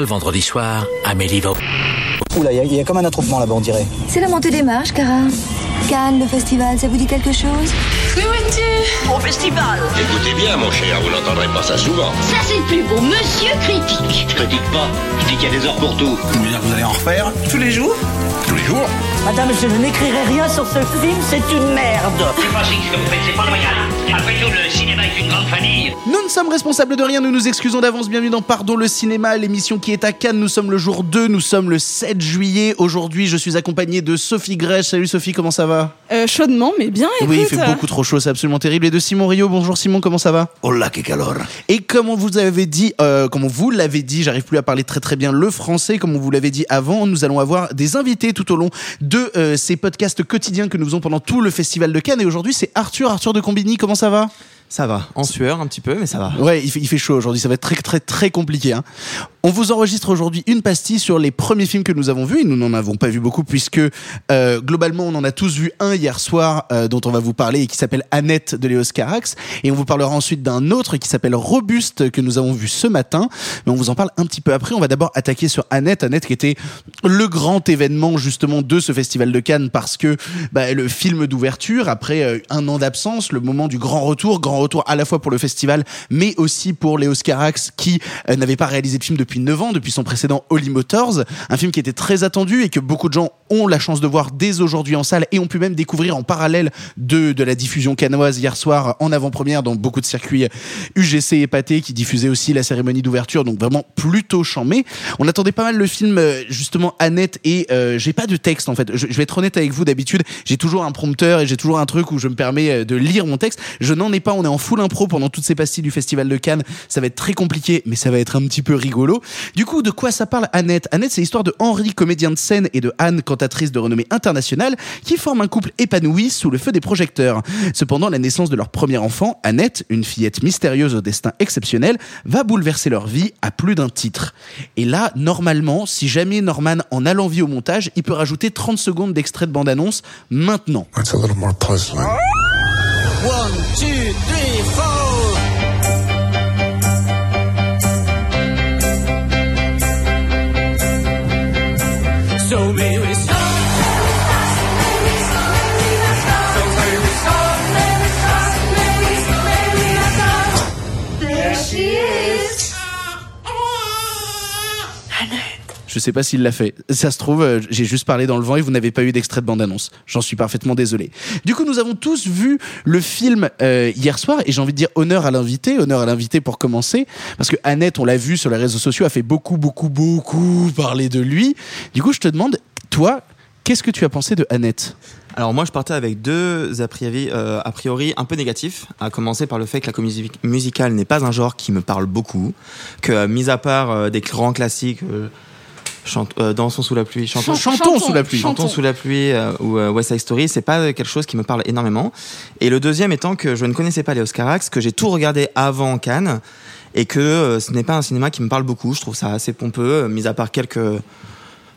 le vendredi soir, Amélie va... Oula, il y, a comme un attroupement là-bas, on dirait. C'est la montée des marches, Cara. Cannes, le festival, ça vous dit quelque chose? Au festival Écoutez bien, mon cher, vous n'entendrez pas ça souvent. Ça c'est plus beau, monsieur critique Je critique pas, je dis qu'il y a des heures pour tout. Vous dire vous allez en refaire? Tous les jours? Tous les jours? Madame, je n'écrirai rien sur ce film, c'est une merde C'est pas ce que vous faites, c'est pas loyal. Après tout, le cinéma est une grande famille. Nous ne sommes responsables de rien, nous nous excusons d'avance. Bienvenue dans Pardon le cinéma, l'émission qui est à Cannes. Nous sommes le jour 2, nous sommes le 7 juillet. Aujourd'hui, je suis accompagné de Sophie Grèche. Salut Sophie, comment ça va Euh, chaudement, mais bien. Oui, il fait euh, beaucoup trop chaud, c'est absolument terrible. Et de Simon Rio. Bonjour Simon, comment ça va Hola, que calor Et comme on vous avait dit, euh, comme on vous l'avait dit, j'arrive plus à parler très très bien le français, comme on vous l'avait dit avant, nous allons avoir des invités tout au long de euh, ces podcasts quotidiens que nous faisons pendant tout le festival de Cannes. Et aujourd'hui, c'est Arthur, Arthur de Combini. Comment ça va Ça va, en sueur un petit peu, mais ça va. Ouais, il fait, chaud aujourd'hui, ça va être très très très compliqué. Hein. On vous enregistre aujourd'hui une pastille sur les premiers films que nous avons vus, et nous n'en avons pas vu beaucoup puisque euh, globalement on en a tous vu un hier soir euh, dont on va vous parler et qui s'appelle Annette de Léos Carax, et on vous parlera ensuite d'un autre qui s'appelle Robuste que nous avons vu ce matin, mais on vous en parle un petit peu après. On va d'abord attaquer sur Annette, Annette qui était le grand événement justement de ce festival de Cannes parce que bah, le film d'ouverture après euh, un an d'absence, le moment du grand retour, grand retour à la fois pour le festival mais aussi pour Léos Carax qui euh, n'avait pas réalisé de film depuis 9 ans, depuis son précédent Holly Motors, un film qui était très attendu et que beaucoup de gens ont la chance de voir dès aujourd'hui en salle et ont pu même découvrir en parallèle de, de la diffusion canoise hier soir en avant-première dans beaucoup de circuits UGC et Pathé qui diffusaient aussi la cérémonie d'ouverture, donc vraiment plutôt chambé. On attendait pas mal le film euh, justement Annette et euh, j'ai pas de texte en fait. Je, je vais être honnête avec vous d'habitude, j'ai toujours un prompteur et j'ai toujours un truc où je me permets euh, de lire mon texte. Je n'en ai pas, en full impro pendant toutes ces pastilles du festival de Cannes. Ça va être très compliqué, mais ça va être un petit peu rigolo. Du coup, de quoi ça parle Annette? Annette, c'est l'histoire de Henri, comédien de scène, et de Anne, cantatrice de renommée internationale, qui forment un couple épanoui sous le feu des projecteurs. Cependant, la naissance de leur premier enfant, Annette, une fillette mystérieuse au destin exceptionnel, va bouleverser leur vie à plus d'un titre. Et là, normalement, si jamais Norman en a l'envie au montage, il peut rajouter 30 secondes d'extrait de bande-annonce maintenant. One, two, three, four. So may Je sais pas s'il l'a fait. Ça se trouve, euh, j'ai juste parlé dans le vent et vous n'avez pas eu d'extrait de bande-annonce. J'en suis parfaitement désolé. Du coup, nous avons tous vu le film euh, hier soir et j'ai envie de dire honneur à l'invité, honneur à l'invité pour commencer, parce que Annette, on l'a vu sur les réseaux sociaux, a fait beaucoup, beaucoup, beaucoup parler de lui. Du coup, je te demande, toi, qu'est-ce que tu as pensé de Annette? Alors moi je partais avec deux a priori, euh, a priori un peu négatifs, à commencer par le fait que la comédie musicale n'est pas un genre qui me parle beaucoup, que mis à part des grands classiques... chante- euh, dansons sous la pluie, chantons, Chantons, Chantons sous la pluie. Chantons sous la pluie euh, ou euh, West Side Story, c'est pas quelque chose qui me parle énormément. Et le deuxième étant que je ne connaissais pas les Oscarax, que j'ai tout regardé avant Cannes et que euh, ce n'est pas un cinéma qui me parle beaucoup. Je trouve ça assez pompeux, euh, mis à part quelques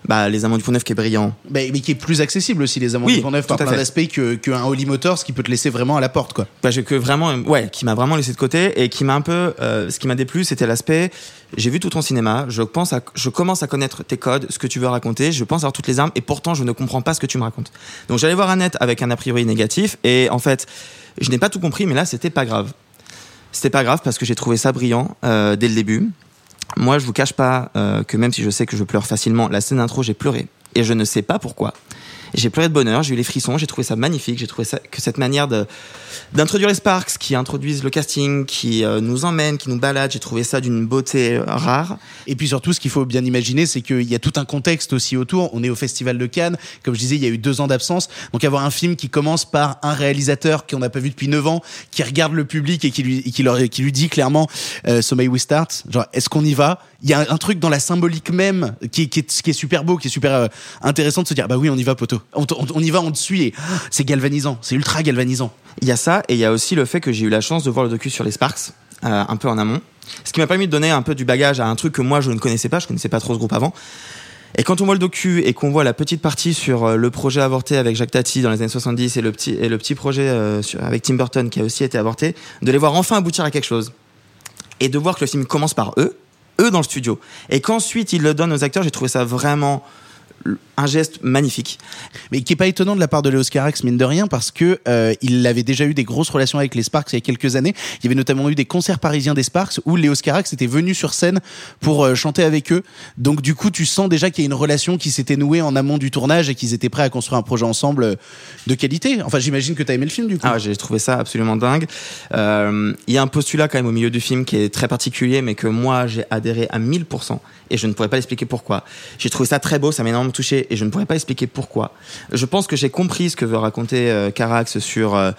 bah, les Amants du Pont-Neuf qui est brillant. mais, mais qui est plus accessible aussi, les Amants Oui, du Pont-Neuf, par tout à plein d'aspects que- qu'un Holly Motors qui peut te laisser vraiment à la porte, quoi. Bah, que vraiment, ouais, qui m'a vraiment laissé de côté et qui m'a un peu, euh, ce qui m'a déplu, c'était l'aspect. J'ai vu tout ton cinéma, je pense, à, je commence à connaître tes codes, ce que tu veux raconter, je pense avoir toutes les armes et pourtant je ne comprends pas ce que tu me racontes. Donc j'allais voir Annette avec un a priori négatif et en fait, je n'ai pas tout compris, mais là c'était pas grave. C'était pas grave parce que j'ai trouvé ça brillant euh, dès le début. Moi, je vous cache pas euh, que même si je sais que je pleure facilement, la scène d'intro, j'ai pleuré et je ne sais pas pourquoi. J'ai pleuré de bonheur, j'ai eu les frissons, j'ai trouvé ça magnifique, j'ai trouvé que cette manière d'introduire les Sparks, qui introduisent le casting, qui euh, nous emmènent, qui nous baladent, j'ai trouvé ça d'une beauté euh, rare. Et puis surtout, ce qu'il faut bien imaginer, c'est qu'il y a tout un contexte aussi autour. On est au Festival de Cannes. Comme je disais, il y a eu deux ans d'absence. Donc avoir un film qui commence par un réalisateur qu'on n'a pas vu depuis neuf ans, qui regarde le public et qui lui, dit clairement, euh, So may we start? Genre, est-ce qu'on y va? Il y a un truc dans la symbolique même qui, est- super beau, qui est super intéressant de se dire, bah oui, on y va, poteau. On, y va, on te suit et ah, c'est galvanisant. C'est ultra galvanisant. Il y a ça, et il y a aussi le fait que j'ai eu la chance de voir le docu sur les Sparks, euh, un peu en amont. Ce qui m'a permis de donner un peu du bagage à un truc que moi je ne connaissais pas, je connaissais pas trop ce groupe avant. Et quand on voit le docu et qu'on voit la petite partie sur euh, le projet avorté avec Jacques Tati dans les années 70 et le petit, et le petit projet euh, avec Tim Burton qui a aussi été avorté, de les voir enfin aboutir à quelque chose. Et de voir que le film commence par eux, eux dans le studio. Et qu'ensuite ils le donnent aux acteurs, j'ai trouvé ça vraiment un geste magnifique. Mais qui est pas étonnant de la part de Léos Carax, mine de rien, parce que euh, il avait déjà eu des grosses relations avec les Sparks il y a quelques années. Il y avait notamment eu des concerts parisiens des Sparks où Léos Carax était venu sur scène pour euh, chanter avec eux. Donc du coup, tu sens déjà qu'il y a une relation qui s'était nouée en amont du tournage et qu'ils étaient prêts à construire un projet ensemble euh, de qualité. Enfin, j'imagine que tu as aimé le film du coup. Ah, j'ai trouvé ça absolument dingue. Euh, Il y a un postulat quand même au milieu du film qui est très particulier, mais que moi j'ai adhéré à 1000% et je ne pourrais pas expliquer pourquoi. J'ai trouvé ça très beau, ça m'a énormément et je ne pourrais pas expliquer pourquoi. Je pense que j'ai compris ce que veut raconter euh, Carax sur euh,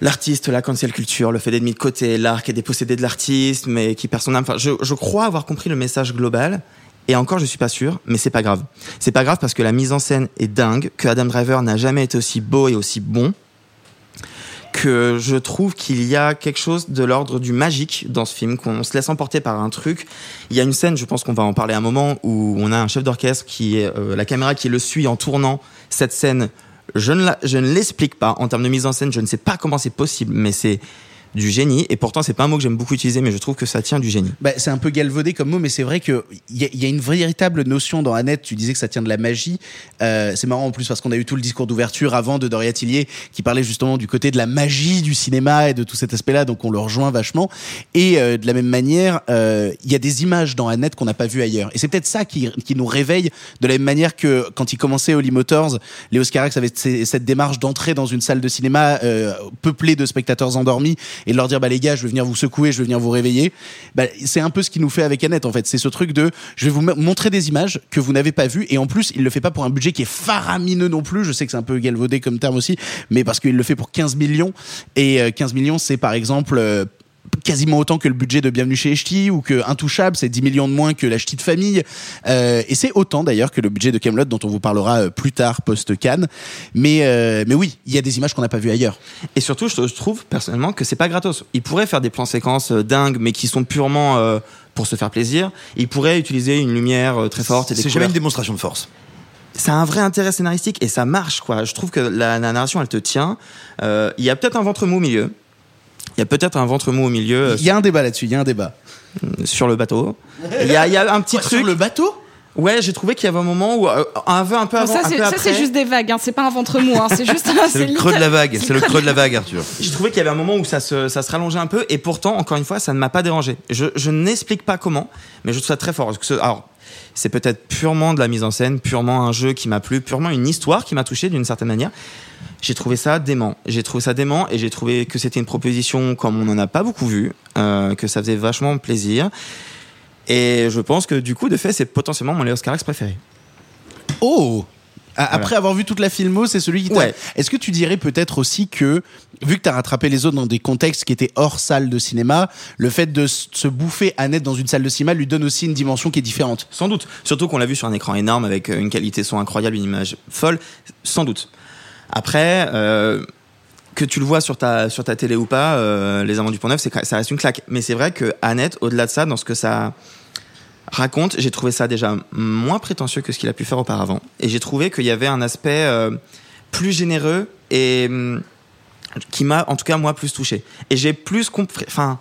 l'artiste, la cancel culture, le fait d'être mis de côté, l'art qui est dépossédé de l'artiste, mais qui perd son âme. Enfin, je, je crois avoir compris le message global. Et encore, je suis pas sûr, mais c'est pas grave. C'est pas grave parce que la mise en scène est dingue, que Adam Driver n'a jamais été aussi beau et aussi bon que je trouve qu'il y a quelque chose de l'ordre du magique dans ce film, qu'on se laisse emporter par un truc. Il y a une scène, je pense qu'on va en parler un moment, où on a un chef d'orchestre qui est euh, la caméra qui le suit en tournant cette scène. Je ne, la- je ne l'explique pas en termes de mise en scène, je ne sais pas comment c'est possible, mais c'est du génie. Et pourtant, c'est pas un mot que j'aime beaucoup utiliser, mais je trouve que ça tient du génie. Bah, c'est un peu galvaudé comme mot, mais c'est vrai qu'il y, a- y a une véritable notion dans Annette. Tu disais que ça tient de la magie. Euh, c'est marrant en plus parce qu'on a eu tout le discours d'ouverture avant de Doria Tillier qui parlait justement du côté de la magie du cinéma et de tout cet aspect-là, donc on le rejoint vachement. Et euh, de la même manière, euh, il y a des images dans Annette qu'on n'a pas vues ailleurs. Et c'est peut-être ça qui, qui nous réveille de la même manière que quand il commençait Holly Motors, Léos Carax avait cette démarche d'entrer dans une salle de cinéma euh, peuplée de spectateurs endormis et de leur dire bah les gars je vais venir vous secouer je vais venir vous réveiller. Bah, c'est un peu ce qu'il nous fait avec Annette en fait. C'est ce truc de je vais vous mo- montrer des images que vous n'avez pas vues et en plus il le fait pas pour un budget qui est faramineux non plus. Je sais que c'est un peu galvaudé comme terme aussi mais parce qu'il le fait pour 15 millions. Et euh, 15 millions c'est par exemple euh, quasiment autant que le budget de Bienvenue chez Ch'ti ou que Intouchable, c'est 10 millions de moins que La Ch'ti de famille. Euh, et c'est autant d'ailleurs que le budget de Camelot dont on vous parlera euh, plus tard post-Cannes. Mais, euh, mais oui, il y a des images qu'on n'a pas vues ailleurs. Et surtout, je trouve personnellement que c'est pas gratos. Il pourrait faire des plans séquences euh, dingues, mais qui sont purement euh, pour se faire plaisir. Il pourrait utiliser une lumière euh, très forte et des C'est jamais une démonstration de force. Ça a un vrai intérêt scénaristique et ça marche, quoi. Je trouve que la, la narration, elle te tient. Euh, Il y a peut-être un ventre mou au milieu. Il y a peut-être un ventre mou au milieu euh, Il y a un débat là-dessus, il y a un débat. sur le bateau. Il y a, il y a un petit Quoi, truc. Sur le bateau? Ouais, j'ai trouvé qu'il y avait un moment où euh, un peu un peu Bon, avant, ça, un c'est peu ça, après. c'est juste des vagues, hein. c'est pas un ventre mou, hein. c'est juste. C'est le creux de la vague. C'est le creux de la vague, Arthur. J'ai trouvé qu'il y avait un moment où ça se, ça se rallongeait un peu, et pourtant, encore une fois, ça ne m'a pas dérangé. Je, je n'explique pas comment, mais je trouve ça très fort. Parce que ce- alors, c'est peut-être purement de la mise en scène, purement un jeu qui m'a plu, purement une histoire qui m'a touché d'une certaine manière. J'ai trouvé ça dément. J'ai trouvé ça dément, et j'ai trouvé que c'était une proposition comme on n'en a pas beaucoup vu, euh, que ça faisait vachement plaisir. Et je pense que du coup, de fait, c'est potentiellement mon Léos Carax préféré. Oh Après avoir vu toute la filmo, c'est celui qui t'a... Ouais. Est-ce que tu dirais peut-être aussi que, vu que tu as rattrapé les autres dans des contextes qui étaient hors salle de cinéma, le fait de se bouffer Annette dans une salle de cinéma lui donne aussi une dimension qui est différente Sans doute. Surtout qu'on l'a vu sur un écran énorme avec euh, une qualité son incroyable, une image folle. Sans doute. Après, euh, que tu le vois sur ta, sur ta télé ou pas, euh, Les Amants du Pont-Neuf, c'est que- ça reste une claque. Mais c'est vrai que Annette, au-delà de ça, dans ce que ça raconte, j'ai trouvé ça déjà moins prétentieux que ce qu'il a pu faire auparavant. Et j'ai trouvé qu'il y avait un aspect plus généreux et hum, qui m'a, en tout cas, moi, plus touché. Et j'ai plus compris. Enfin.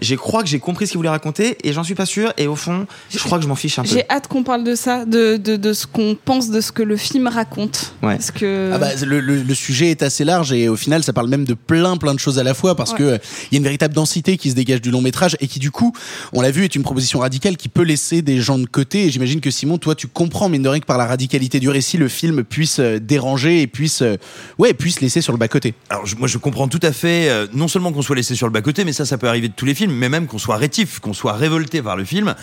Je crois que j'ai compris ce qu'il voulait raconter et j'en suis pas sûr. Et au fond, je crois que je m'en fiche un peu. J'ai hâte qu'on parle de ça, de, de, de ce qu'on pense de ce que le film raconte. Ouais. Parce que. Ah bah, le, le- le sujet est assez large et au final ça parle même de plein plein de choses à la fois parce Ouais. que euh, il y a une véritable densité qui se dégage du long métrage et qui du coup on l'a vu est une proposition radicale qui peut laisser des gens de côté et j'imagine que Simon toi tu comprends mine de rien que par la radicalité du récit le film puisse euh, déranger et puisse euh, ouais puisse laisser sur le bas côté Alors je- moi je comprends tout à fait, euh, non seulement qu'on soit laissé sur le bas côté, mais ça ça peut arriver de tous les films, mais même qu'on soit rétif, qu'on soit révolté par le film.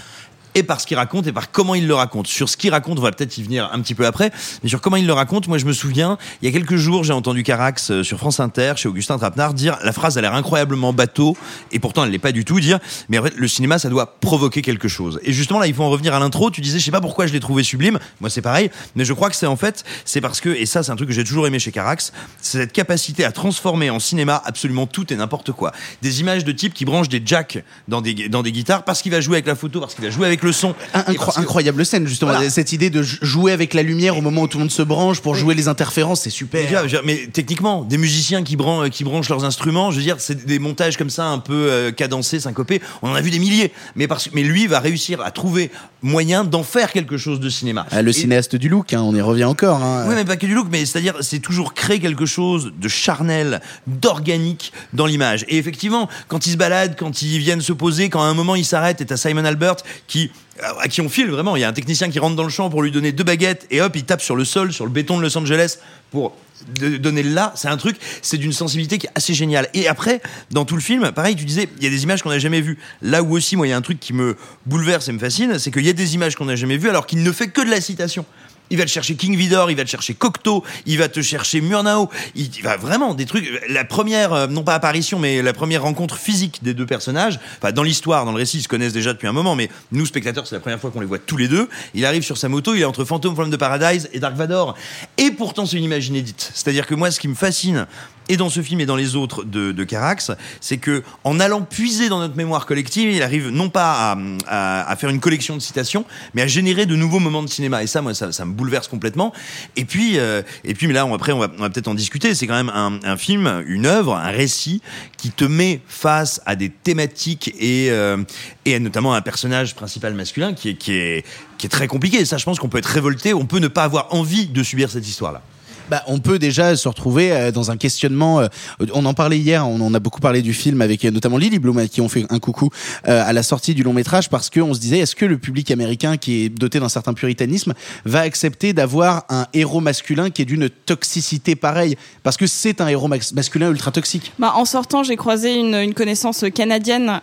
Et par ce qu'il raconte et par comment il le raconte. Sur ce qu'il raconte, on va peut-être y venir un petit peu après, mais sur comment il le raconte, moi je me souviens, il y a quelques jours, j'ai entendu Carax euh, sur France Inter, chez Augustin Trapenard, dire la phrase a l'air incroyablement bateau, et pourtant elle l'est pas du tout, dire mais en fait le cinéma ça doit provoquer quelque chose. Et justement là, il faut en revenir à l'intro, tu disais je sais pas pourquoi je l'ai trouvé sublime, moi c'est pareil, mais je crois que c'est en fait, c'est parce que, et ça c'est un truc que j'ai toujours aimé chez Carax, c'est cette capacité à transformer en cinéma absolument tout et n'importe quoi. Des images de type qui branchent des jacks dans des, dans des guitares parce qu'il va jouer avec la photo, parce qu'il va jouer avec le le son. Incro- incroyable scène justement Voilà. cette idée de jouer avec la lumière au moment où tout le monde se branche pour jouer les interférences c'est Mais, super dire, mais techniquement, des musiciens qui, bran- qui branchent leurs instruments, je veux dire, c'est des montages comme ça un peu euh, cadencés, syncopés. On en a vu des milliers. Mais parce mais lui va réussir à trouver moyen d'en faire quelque chose de cinéma. Ah, le Et- cinéaste du look hein, on y revient encore hein. Oui, mais pas que du look, mais c'est-à-dire, c'est toujours créer quelque chose de charnel, d'organique dans l'image. Et effectivement, quand ils se baladent, quand ils viennent se poser, quand à un moment ils s'arrêtent, et t'as Simon Albert qui, à qui on file vraiment. Il y a un technicien qui rentre dans le champ pour lui donner deux baguettes, et hop, il tape sur le sol, sur le béton de Los Angeles pour donner là. C'est un truc, c'est d'une sensibilité qui est assez géniale. Et après, dans tout le film, pareil, tu disais, il y a des images qu'on n'a jamais vues. Là où aussi, moi, il y a un truc qui me bouleverse et me fascine, c'est qu'il y a des images qu'on n'a jamais vues alors qu'il ne fait que de la citation. Il va te chercher King Vidor, il va te chercher Cocteau, il va te chercher Murnau, il va vraiment des trucs. La première, euh, non pas apparition, mais la première rencontre physique des deux personnages, enfin dans l'histoire, dans le récit, ils se connaissent déjà depuis un moment, mais nous spectateurs, c'est la première fois qu'on les voit tous les deux. Il arrive sur sa moto, il est entre Phantom from the Paradise et Dark Vador, et pourtant c'est une image inédite. C'est-à-dire que moi, ce qui me fascine et dans ce film et dans les autres de, Carax, c'est que en allant puiser dans notre mémoire collective, il arrive non pas à, à- à faire une collection de citations, mais à générer de nouveaux moments de cinéma. Et ça, moi, ça, me bouleverse complètement. Et puis, euh, et puis, mais là, après, on va, peut-être en discuter. C'est quand même un, film, une œuvre, un récit qui te met face à des thématiques et, euh, et notamment un personnage principal masculin qui est, qui est, qui est très compliqué. Et ça, je pense qu'on peut être révolté. On peut ne pas avoir envie de subir cette histoire-là. Bah, on peut déjà se retrouver euh, dans un questionnement. euh, on en parlait hier, on en a beaucoup parlé du film avec euh, notamment Lily Bloom qui on fait un coucou à la sortie du long métrage parce que on se disait est-ce que le public américain qui est doté d'un certain puritanisme va accepter d'avoir un héros masculin qui est d'une toxicité pareille? Parce que c'est un héros masculin ultra toxique. Bah, en sortant, j'ai croisé une, connaissance canadienne,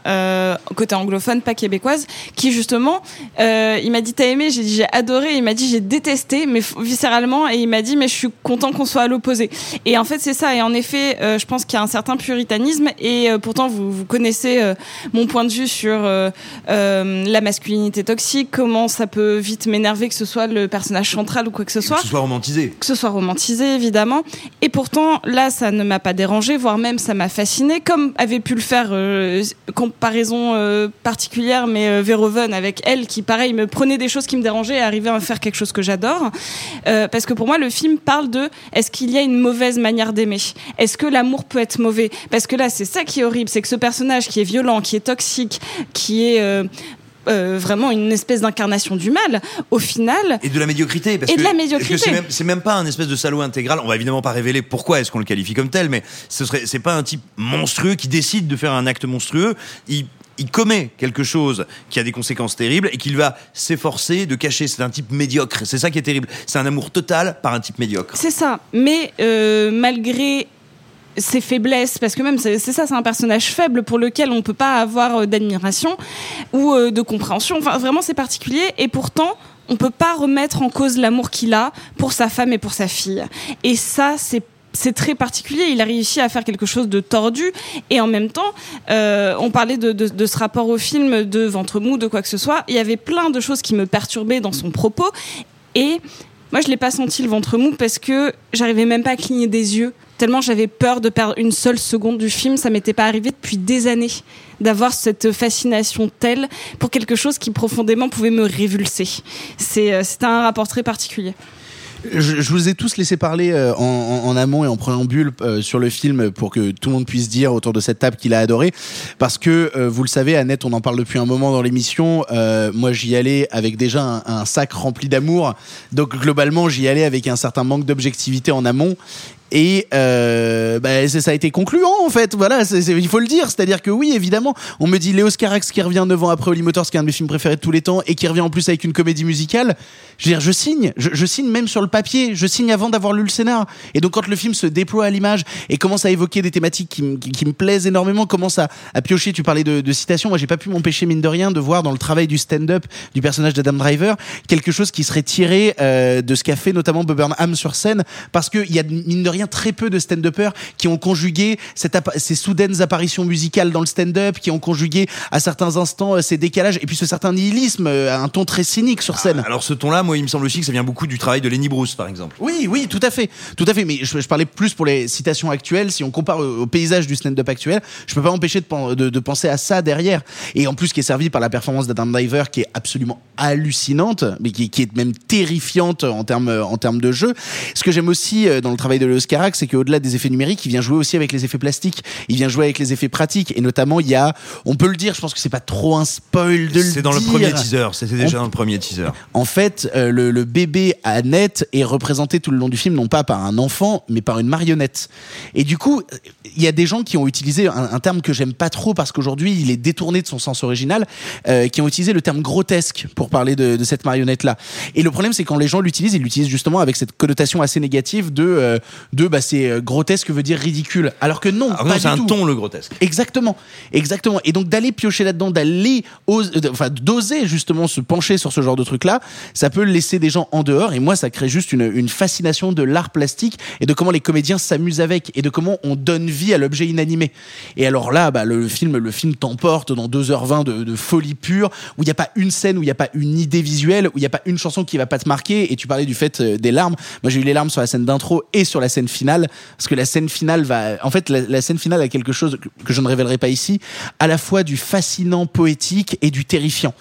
côté anglophone, pas québécoise, qui justement, il m'a dit t'as aimé, j'ai dit j'ai adoré, il m'a dit j'ai détesté, mais viscéralement, et il m'a dit mais je suis content qu'on soit à l'opposé. Et en fait c'est ça, et en effet, euh, je pense qu'il y a un certain puritanisme, et euh, pourtant vous, vous connaissez euh, mon point de vue sur la masculinité toxique, comment ça peut vite m'énerver que ce soit le personnage central ou quoi que ce soit. Que ce soit romantisé. que ce soit romantisé évidemment. Et pourtant là ça ne m'a pas dérangé voire même ça m'a fasciné comme avait pu le faire comparaison particulière mais Verhoeven avec elle qui pareil me prenait des choses qui me dérangeaient et arrivait à faire quelque chose que j'adore. Parce que pour moi le film parle de est-ce qu'il y a une mauvaise manière d'aimer? Est-ce que l'amour peut être mauvais? Parce que là c'est ça qui est horrible c'est que ce personnage qui est violent qui est toxique qui est euh, euh, vraiment une espèce d'incarnation du mal au final Et de la médiocrité. Parce Et que, de la médiocrité. c'est même, pas un espèce de salaud intégral? On va évidemment pas révéler pourquoi est-ce qu'on le qualifie comme tel, mais ce serait, c'est pas un type monstrueux qui décide de faire un acte monstrueux. Il, il commet quelque chose qui a des conséquences terribles et qu'il va s'efforcer de cacher. C'est un type médiocre. C'est ça qui est terrible. C'est un amour total par un type médiocre. C'est ça. Mais euh, malgré ses faiblesses, parce que même c'est ça, c'est un personnage faible pour lequel on peut pas avoir euh, d'admiration ou euh, de compréhension. Enfin, vraiment, c'est particulier. Et pourtant, on peut pas remettre en cause l'amour qu'il a pour sa femme et pour sa fille. Et ça, c'est c'est très particulier. Il a réussi à faire quelque chose de tordu et en même temps, euh, on parlait de, de, de ce rapport au film, de ventre mou, de quoi que ce soit. Il y avait plein de choses qui me perturbaient dans son propos et moi, je l'ai pas senti le ventre mou parce que j'arrivais même pas à cligner des yeux. Tellement j'avais peur de perdre une seule seconde du film. Ça m'était pas arrivé depuis des années d'avoir cette fascination telle pour quelque chose qui profondément pouvait me révulser. C'est, euh, c'était un rapport très particulier. Je, vous ai tous laissé parler euh, en, amont et en préambule euh, sur le film pour que tout le monde puisse dire autour de cette table qu'il a adoré. Parce que, euh, vous le savez, Annette, on en parle depuis un moment dans l'émission. moi, j'y allais avec déjà un sac rempli d'amour. Donc, globalement, j'y allais avec un certain manque d'objectivité en amont. Et euh, bah, ça a été concluant en fait. Voilà, il faut le dire. C'est-à-dire que oui, évidemment, on me dit Léo Carax qui revient 9 ans après Holly Motors, qui est un de mes films préférés de tous les temps, et qui revient en plus avec une comédie musicale. Je veux dire, je signe. Je, signe même sur le papier. Je signe avant d'avoir lu le scénar. Et donc quand le film se déploie à l'image et commence à évoquer des thématiques qui, me plaisent énormément, commence à, piocher. Tu parlais de, de citations. Moi, j'ai pas pu m'empêcher mine de rien de voir dans le travail du stand-up du personnage d'Adam Driver quelque chose qui serait tiré euh, de ce qu'a fait notamment Bob Burnham sur scène, parce qu'il y a mine de rien très peu de stand-uppers qui ont conjugué cette ces soudaines apparitions musicales dans le stand-up, qui ont conjugué à certains instants euh, ces décalages et puis ce certain nihilisme, euh, un ton très cynique sur scène. Alors ce ton-là, moi, il me semble aussi que ça vient beaucoup du travail de Lenny Bruce, par exemple. Oui, oui, tout à fait, tout à fait. Mais je, je parlais plus pour les citations actuelles. Si on compare au, au paysage du stand-up actuel, je peux pas m'empêcher de, pen- de, de penser à ça derrière. Et en plus, qui est servi par la performance d'Adam Driver, qui est absolument hallucinante, mais qui, qui est même terrifiante en termes en termes de jeu. Ce que j'aime aussi euh, dans le travail de Leos Carax, c'est qu'au-delà des effets numériques, il vient jouer aussi avec les effets plastiques. Il vient jouer avec les effets pratiques. Et notamment, il y a, on peut le dire, je pense que c'est pas trop un spoil de le C'est dans le premier teaser. C'était déjà On- dans le premier teaser. En fait, euh, le, le bébé Annette est représenté tout le long du film non pas par un enfant, mais par une marionnette. Et du coup, il y a des gens qui ont utilisé un, un terme que j'aime pas trop parce qu'aujourd'hui il est détourné de son sens original, euh, qui ont utilisé le terme grotesque pour parler de, de cette marionnette là. Et le problème, c'est quand les gens l'utilisent, ils l'utilisent justement avec cette connotation assez négative de euh, de bah c'est euh, grotesque veut dire ridicule, alors que non, pas non, c'est un tout. ton, le grotesque. Exactement, exactement. Et donc d'aller piocher là-dedans, d'aller, enfin d'oser justement se pencher sur ce genre de truc-là, ça peut laisser des gens en dehors. Et moi, ça crée juste une, une fascination de l'art plastique et de comment les comédiens s'amusent avec et de comment on donne vie à l'objet inanimé. Et alors là, bah, le film, le film t'emporte dans 2h20 de, de folie pure, où il n'y a pas une scène, où il n'y a pas une idée visuelle, où il n'y a pas une chanson qui va pas te marquer. Et tu parlais du fait euh, des larmes. Moi, j'ai eu les larmes sur la scène d'intro et sur la scène finale, parce que la scène finale va, en fait, la, la scène finale a quelque chose que, que je ne révélerai pas ici, à la fois du fascinant poétique et du terrifiant.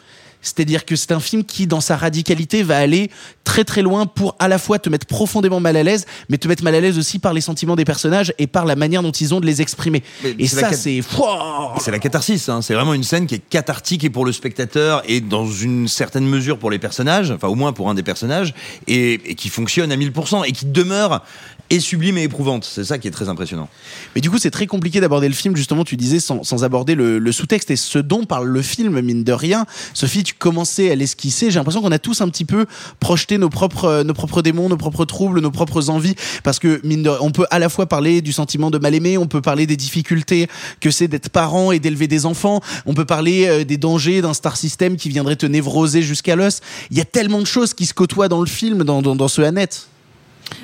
C'est-à-dire que c'est un film qui, dans sa radicalité, va aller très très loin pour à la fois te mettre profondément mal à l'aise, mais te mettre mal à l'aise aussi par les sentiments des personnages et par la manière dont ils ont de les exprimer. Mais Et ça, c'est... C'est la catharsis, hein. c'est vraiment une scène qui est cathartique et pour le spectateur et dans une certaine mesure pour les personnages, enfin au moins pour un des personnages, et, et qui fonctionne à 1000% et qui demeure et sublime et éprouvante. C'est ça qui est très impressionnant. Mais du coup, c'est très compliqué d'aborder le film, justement, tu disais, sans, sans aborder le, le sous-texte et ce dont parle le film, mine de rien. Sophie, tu commençais à l'esquisser. J'ai l'impression qu'on a tous un petit peu projeté nos propres, nos propres démons, nos propres troubles, nos propres envies. Parce que, mine de, on peut à la fois parler du sentiment de mal aimer, on peut parler des difficultés que c'est d'être parent et d'élever des enfants, on peut parler euh, des dangers d'un star system qui viendrait te névroser jusqu'à l'os. Il y a tellement de choses qui se côtoient dans le film, dans, dans, dans ce Annette.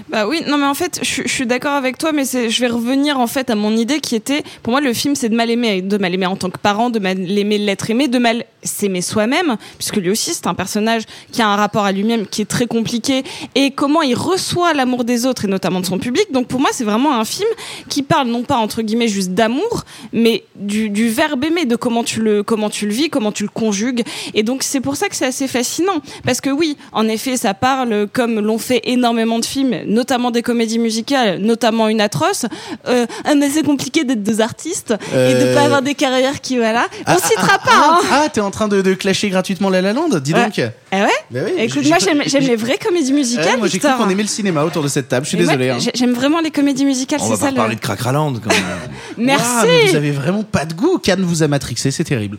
Bah oui, non mais en fait, je, suis d'accord avec toi, mais je vais revenir en fait à mon idée qui était, pour moi, le film, c'est de mal aimer, de mal aimer en tant que parent, de mal aimer l'être aimé, de mal s'aimer soi-même, puisque lui aussi, c'est un personnage qui a un rapport à lui-même qui est très compliqué, et comment il reçoit l'amour des autres et notamment de son public. Donc pour moi, c'est vraiment un film qui parle non pas entre guillemets juste d'amour, mais du, du verbe aimer, de comment tu le comment tu le vis, comment tu le conjugues. Et donc c'est pour ça que c'est assez fascinant, parce que oui, en effet, ça parle comme l'ont fait énormément de films, notamment des comédies musicales, notamment une atroce. Euh, mais c'est compliqué d'être deux artistes et de Euh, pas avoir des carrières qui voilà. On Ah, citera ah, pas. Ah, hein. ah, t'es en train de, de clasher gratuitement La La Land Dis Ouais. donc. Eh ouais. Bah oui, Écoute, moi j'ai- j'aime j'aime j'ai- les vraies comédies musicales. Ouais, moi j'ai cru qu'on aimait le cinéma autour de cette table, je suis désolé. hein. j'ai- J'aime vraiment les comédies musicales, On c'est va ça pas le. parler de Cracraland quand même. Merci. Mais vous avez vraiment pas de goût. Cannes vous a matrixé, c'est terrible.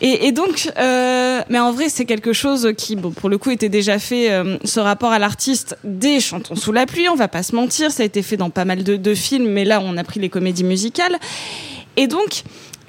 Et, et donc, euh, mais en vrai, c'est quelque chose qui, bon, pour le coup, était déjà fait, euh, ce rapport à l'artiste des Chantons sous la pluie, on va pas se mentir, ça a été fait dans pas mal de, de films, mais là, on a pris les comédies musicales. Et donc,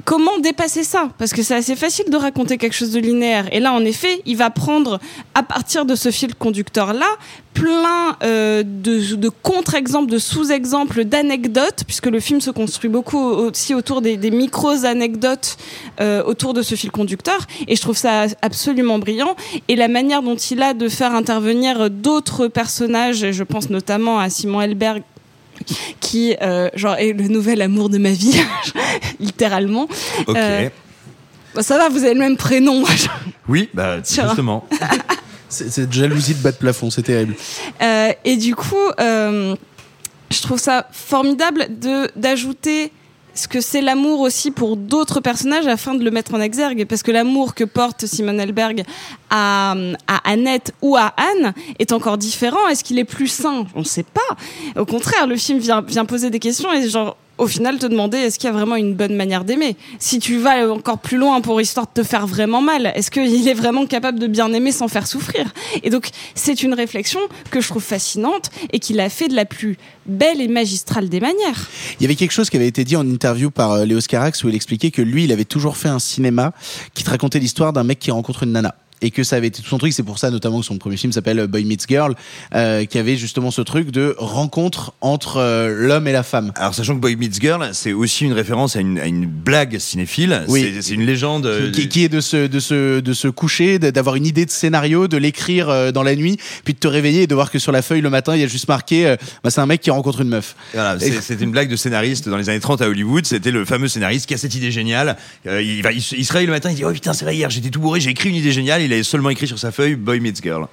comment dépasser ça? Parce que c'est assez facile de raconter quelque chose de linéaire. Et là, en effet, il va prendre, à partir de ce fil conducteur-là, plein euh, de, contre-exemples, de sous-exemples, d'anecdotes, puisque le film se construit beaucoup aussi autour des, des micros-anecdotes euh, autour de ce fil conducteur. Et je trouve ça absolument brillant. Et la manière dont il a de faire intervenir d'autres personnages, et je pense notamment à Simon Helberg, qui euh, genre est le nouvel amour de ma vie, littéralement. Ok. Euh, Bon, ça va, vous avez le même prénom. Oui, bah justement. C'est c'est jalousie de bas de plafond, c'est terrible. Euh, et du coup, euh, je trouve ça formidable de d'ajouter ce que c'est l'amour aussi pour d'autres personnages afin de le mettre en exergue. Parce que l'amour que porte Simone Helberg à, à Annette ou à Anne est encore différent. Est-ce qu'il est plus sain? On ne sait pas. Au contraire, le film vient, vient poser des questions et genre au final te demander est-ce qu'il y a vraiment une bonne manière d'aimer Si tu vas encore plus loin pour histoire de te faire vraiment mal, est-ce qu'il est vraiment capable de bien aimer sans faire souffrir? Et donc c'est une réflexion que je trouve fascinante et qu'il a fait de la plus belle et magistrale des manières. Il y avait quelque chose qui avait été dit en interview par euh, Léos Carax où il expliquait que lui, il avait toujours fait un cinéma qui te racontait l'histoire d'un mec qui rencontre une nana. Et que ça avait été tout son truc. C'est pour ça notamment que son premier film s'appelle Boy Meets Girl, euh, qui avait justement ce truc de rencontre entre euh, l'homme et la femme. Alors, sachant que Boy Meets Girl, c'est aussi une référence à une, à une blague cinéphile. Oui. C'est- une légende. euh, Qui, qui est de se, de se, de se coucher, d'avoir une idée de scénario, de l'écrire dans la nuit, puis de te réveiller et de voir que sur la feuille le matin, il y a juste marqué, bah, c'est un mec qui rencontre une meuf. Voilà, c'est- c'était une blague de scénariste dans les années 30 à Hollywood. C'était le fameux scénariste qui a cette idée géniale. Il, va, il, se- il se réveille le matin, il dit Oh putain, c'est vrai, hier j'étais tout bourré, j'ai écrit une idée géniale. Il seulement écrit sur sa feuille Boy Meets Girl.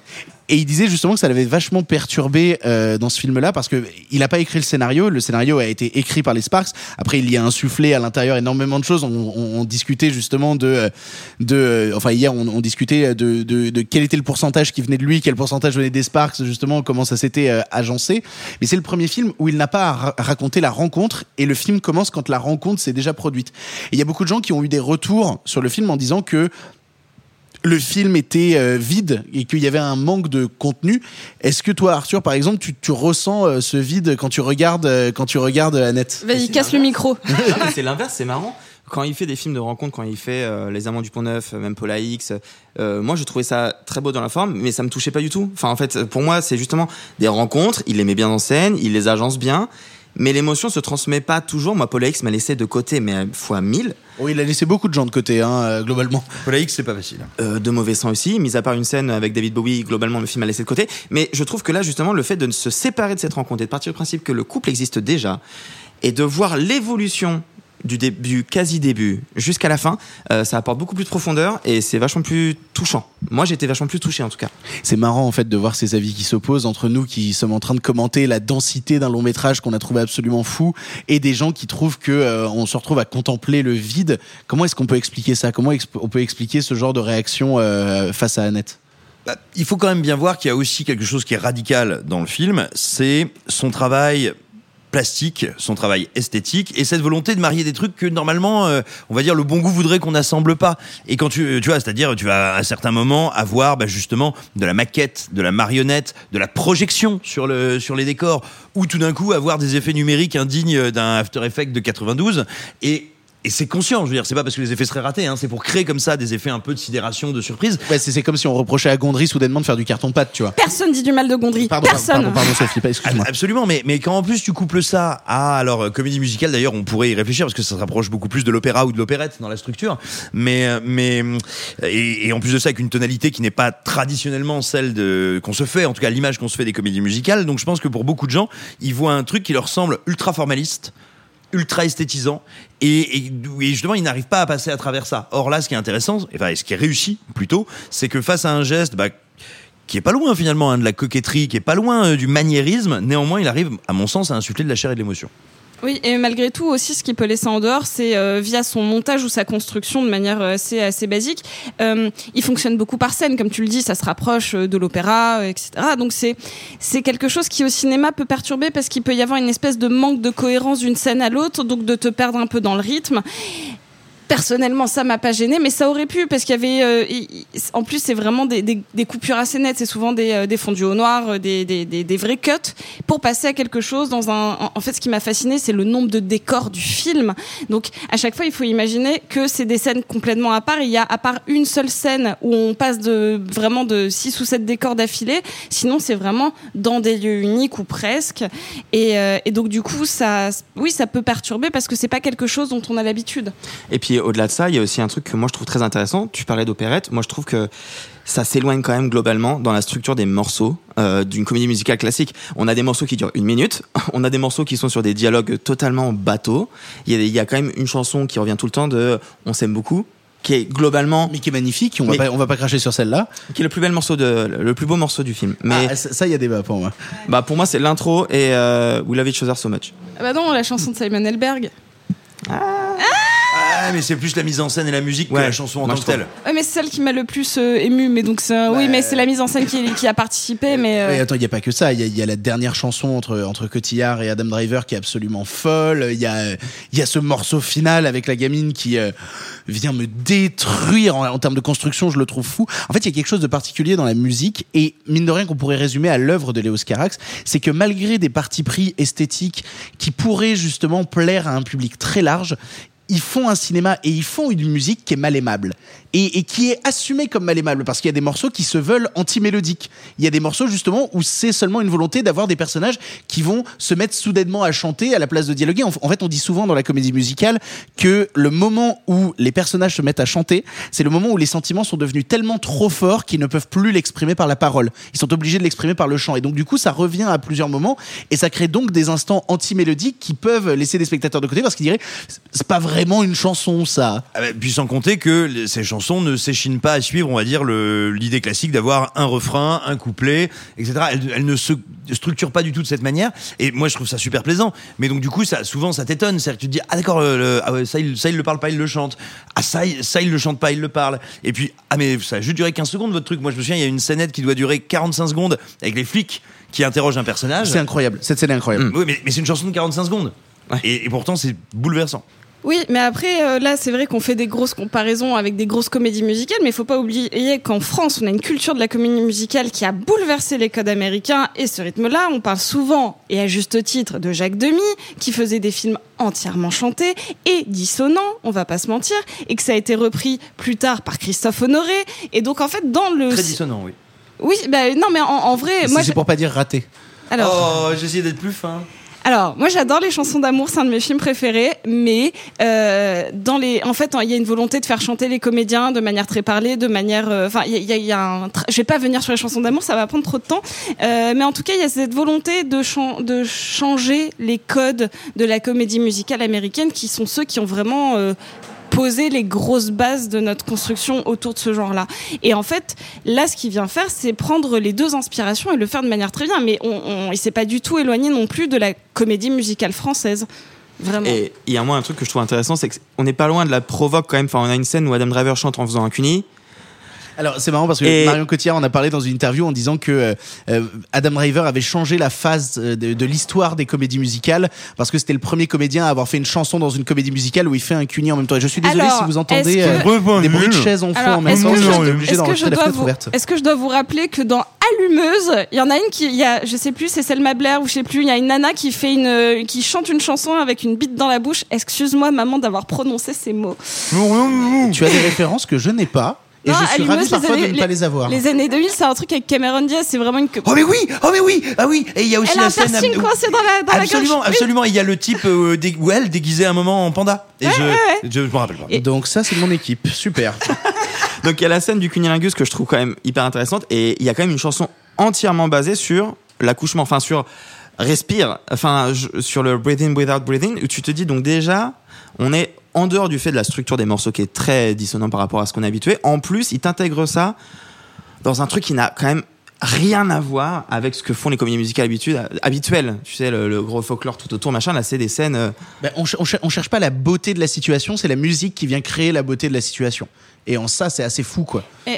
Et il disait justement que ça l'avait vachement perturbé euh, dans ce film-là parce que il n'a pas écrit le scénario. Le scénario a été écrit par les Sparks. Après, il y a insufflé à l'intérieur énormément de choses. On, discutait justement de, euh, de, euh, enfin hier, on, discutait de, quel était le pourcentage qui venait de lui, quel pourcentage venait des Sparks, justement comment ça s'était agencé. Mais c'est le premier film où il n'a pas à ra- raconter la rencontre et le film commence quand la rencontre s'est déjà produite. Et il y a beaucoup de gens qui ont eu des retours sur le film en disant que le film était euh, vide et qu'il y avait un manque de contenu. Est-ce que toi, Arthur, par exemple, tu, tu ressens euh, ce vide quand tu regardes euh, quand tu regardes Annette? Vas-y, casse le micro. C'est l'inverse, c'est marrant. Quand il fait des films de rencontres, quand il fait euh, Les Amants du Pont Neuf, euh, même Paula X, euh, moi je trouvais ça très beau dans la forme, mais ça me touchait pas du tout. Enfin, en fait, pour moi, c'est justement des rencontres. Il les met bien en scène, il les agence bien, mais l'émotion se transmet pas toujours. Moi, Paula X m'a laissé de côté, mais fois mille. Oh, il a laissé beaucoup de gens de côté, hein, euh, globalement. Paula X, c'est pas facile. Euh, de mauvais sang aussi, mis à part une scène avec David Bowie, globalement le film a laissé de côté. Mais je trouve que là, justement, le fait de se séparer de cette rencontre et de partir du principe que le couple existe déjà et de voir l'évolution du début, quasi début, jusqu'à la fin, euh, ça apporte beaucoup plus de profondeur et c'est vachement plus touchant. Moi, j'étais vachement plus touché en tout cas. C'est marrant en fait de voir ces avis qui s'opposent entre nous qui sommes en train de commenter la densité d'un long métrage qu'on a trouvé absolument fou et des gens qui trouvent que euh, on se retrouve à contempler le vide. Comment est-ce qu'on peut expliquer ça? Comment exp- on peut expliquer ce genre de réaction euh, face à Annette? Bah, il faut quand même bien voir qu'il y a aussi quelque chose qui est radical dans le film, c'est son travail plastique, son travail esthétique et cette volonté de marier des trucs que normalement, euh, on va dire, le bon goût voudrait qu'on n'assemble pas. Et quand tu, tu vois, c'est-à-dire, tu vas à un certain moment avoir bah, justement de la maquette, de la marionnette, de la projection sur le sur les décors, ou tout d'un coup avoir des effets numériques indignes d'un After Effects de 92 et et c'est conscient, je veux dire, c'est pas parce que les effets seraient ratés, hein, c'est pour créer comme ça des effets un peu de sidération, de surprise. Ouais, c'est c'est comme si on reprochait à Gondry soudainement de faire du carton pâte, tu vois. Personne dit du mal de Gondry. Pardon, Personne. pardon, pardon, Sophie, pas- excuse-moi. Absolument, mais, mais quand en plus tu couples ça à alors euh, comédie musicale, d'ailleurs on pourrait y réfléchir parce que ça se rapproche beaucoup plus de l'opéra ou de l'opérette dans la structure, mais euh, mais euh, et, et en plus de ça avec une tonalité qui n'est pas traditionnellement celle de qu'on se fait, en tout cas l'image qu'on se fait des comédies musicales. Donc je pense que pour beaucoup de gens, ils voient un truc qui leur semble ultra formaliste ultra esthétisant et, justement ils n'arrivent pas à passer à travers ça. Or là ce qui est intéressant, enfin ce qui est réussi plutôt, c'est que face à un geste bah, qui est pas loin finalement hein, de la coquetterie, qui est pas loin euh, du maniérisme, néanmoins il arrive à mon sens à insuffler de la chair et de l'émotion. Oui, et malgré tout aussi, ce qu'il peut laisser en dehors, c'est euh, via son montage ou sa construction de manière euh, assez assez basique. Euh, il fonctionne beaucoup par scène, comme tu le dis, ça se rapproche euh, de l'opéra, etc. Donc c'est c'est quelque chose qui au cinéma peut perturber parce qu'il peut y avoir une espèce de manque de cohérence d'une scène à l'autre, donc de te perdre un peu dans le rythme. Personnellement, ça m'a pas gêné, mais ça aurait pu parce qu'il y avait. euh, en plus, c'est vraiment des, coupures assez nettes. C'est souvent des, euh, fondus au noir, euh, des, des, vrais cuts pour passer à quelque chose dans un. En, fait, ce qui m'a fasciné, c'est le nombre de décors du film. Donc, à chaque fois, il faut imaginer que c'est des scènes complètement à part. Il y a à part une seule scène où on passe de vraiment de six ou sept décors d'affilée. Sinon, c'est vraiment dans des lieux uniques ou presque. Et, et donc, du coup, ça, oui, ça peut perturber parce que c'est pas quelque chose dont on a l'habitude. Et puis au-delà de ça, il y a aussi un truc que moi je trouve très intéressant. Tu parlais d'opérette. Moi je trouve que ça s'éloigne quand même globalement dans la structure des morceaux euh, d'une comédie musicale classique. On a des morceaux qui durent une minute, on a des morceaux qui sont sur des dialogues totalement bateaux. Il y a, il y a quand même une chanson qui revient tout le temps de On s'aime beaucoup qui est globalement Mais qui est magnifique, on va, pas, on va pas cracher sur celle-là. qui est le plus bel morceau de le plus beau morceau du film. Mais Ah, ça, il y a débat pour moi. bah pour moi c'est l'intro et euh, We Love Each Other So Much. Ah bah non, la chanson de Simon Elberg. Ah mais c'est plus la mise en scène et la musique que Ouais, la chanson en moi, tant je que telle. Ouais, mais c'est celle qui m'a le plus euh, ému. Mais donc, c'est- oui, mais c'est la mise en scène qui, qui a participé. Mais euh, Et attends, il y a pas que ça. Il y a, il y a la dernière chanson entre entre Cotillard et Adam Driver qui est absolument folle. Il y a il y a ce morceau final avec la gamine qui euh, vient me détruire en, en termes de construction. Je le trouve fou. En fait, il y a quelque chose de particulier dans la musique et mine de rien qu'on pourrait résumer à l'œuvre de Léo Carax, c'est que malgré des partis pris esthétiques qui pourraient justement plaire à un public très large, ils font un cinéma et ils font une musique qui est mal aimable. Et, qui est assumé comme mal aimable parce qu'il y a des morceaux qui se veulent anti-mélodiques. Il y a des morceaux justement où c'est seulement une volonté d'avoir des personnages qui vont se mettre soudainement à chanter à la place de dialoguer. En, en fait, on dit souvent dans la comédie musicale que le moment où les personnages se mettent à chanter, c'est le moment où les sentiments sont devenus tellement trop forts qu'ils ne peuvent plus l'exprimer par la parole. Ils sont obligés de l'exprimer par le chant. Et donc du coup, ça revient à plusieurs moments et ça crée donc des instants anti-mélodiques qui peuvent laisser des spectateurs de côté parce qu'ils diraient c'est pas vraiment une chanson ça. Ah bah, puis sans compter que ces chansons ne s'échinent pas à suivre, on va dire, l'idée classique d'avoir un refrain, un couplet, etc. Elles ne se structurent pas du tout de cette manière. Et moi, je trouve ça super plaisant. Mais donc, du coup, ça, souvent, ça t'étonne. C'est-à-dire que tu te dis, ah d'accord, le- ah ouais, ça, il, ça, il le parle pas, il le chante. Ah ça, il, ça, il le chante pas, il le parle. Et puis, ah mais ça a juste duré 15 secondes, votre truc. Moi, je me souviens, il y a une scénette qui doit durer 45 secondes avec les flics qui interrogent un personnage. C'est incroyable. Cette scène est incroyable. Oui, mais, mais c'est une chanson de 45 secondes. Et, et pourtant, c'est bouleversant. Oui, mais après, euh, là, c'est vrai qu'on fait des grosses comparaisons avec des grosses comédies musicales, mais il faut pas oublier qu'en France, on a une culture de la comédie musicale qui a bouleversé les codes américains, et ce rythme-là, on parle souvent, et à juste titre, de Jacques Demy, qui faisait des films entièrement chantés et dissonants, on va pas se mentir, et que ça a été repris plus tard par Christophe Honoré, et donc en fait, dans le... Très dissonant, oui. Oui, bah, non, mais en, en vrai, C'est- moi... c'est pour pas dire raté. Alors... Oh, j'ai essayé d'être plus fin. Alors, moi, j'adore les chansons d'amour, c'est un de mes films préférés, mais euh, dans les, en fait, il y a une volonté de faire chanter les comédiens de manière très parlée, de manière, euh, enfin, il y a, je vais pas venir sur les chansons d'amour, ça va prendre trop de temps, euh, mais en tout cas, il y a cette volonté de, chan- de changer les codes de la comédie musicale américaine, qui sont ceux qui ont vraiment euh, poser les grosses bases de notre construction autour de ce genre-là. Et en fait, là, ce qu'il vient faire, c'est prendre les deux inspirations et le faire de manière très bien. Mais on, on, il s'est pas du tout éloigné non plus de la comédie musicale française. Vraiment. Et il y a moi un truc que je trouve intéressant, c'est qu'on n'est pas loin de la provoque quand même. Enfin, on a une scène où Adam Driver chante en faisant un cuni. Alors c'est marrant parce que Et- Marion Cotillard en a parlé dans une interview en disant que euh, euh, Adam Driver avait changé la phase euh, de, de l'histoire des comédies musicales parce que c'était le premier comédien à avoir fait une chanson dans une comédie musicale où il fait un cuni en même temps. Et je suis désolé Alors, si vous entendez que- euh, des bruits de chaises en fond en même temps. est-ce que je dois vous, ouverte. est-ce que je dois vous rappeler que dans Allumeuse, il y en a une qui, il y a, je sais plus, c'est Selma Blair ou je sais plus, il y a une nana qui fait une, qui chante une chanson avec une bite dans la bouche. Excuse-moi, maman, d'avoir prononcé ces mots. Tu as des références que je n'ai pas et Non, je suis ravi parfois les de années- ne pas les avoir. Les années 2000, c'est un truc avec Cameron Diaz, c'est vraiment une. Oh mais oui, oh mais oui, ah oui. Et il y a aussi Elle a la un scène. piercing coincé dans la, dans la absolument. Oui. absolument. Il y a le type euh, dé- où elle déguisée un moment en panda. Et je, je, je me rappelle pas. Donc ça c'est mon équipe, super. Donc il y a la scène du cunilingus que je trouve quand même hyper intéressante et il y a quand même une chanson entièrement basée sur l'accouchement, enfin sur respire, enfin je- sur le breathing without breathing où tu te dis donc déjà on est en dehors du fait de la structure des morceaux qui est très dissonant par rapport à ce qu'on est habitué. En plus, il t'intègre ça dans un truc qui n'a quand même rien à voir avec ce que font les comédies musicales habituelles. Tu sais, le, le gros folklore tout autour, machin. Là, c'est des scènes. euh, Ben, on, ch- on ch- on cherche pas la beauté de la situation, c'est la musique qui vient créer la beauté de la situation. Et en ça, c'est assez fou, quoi. Euh,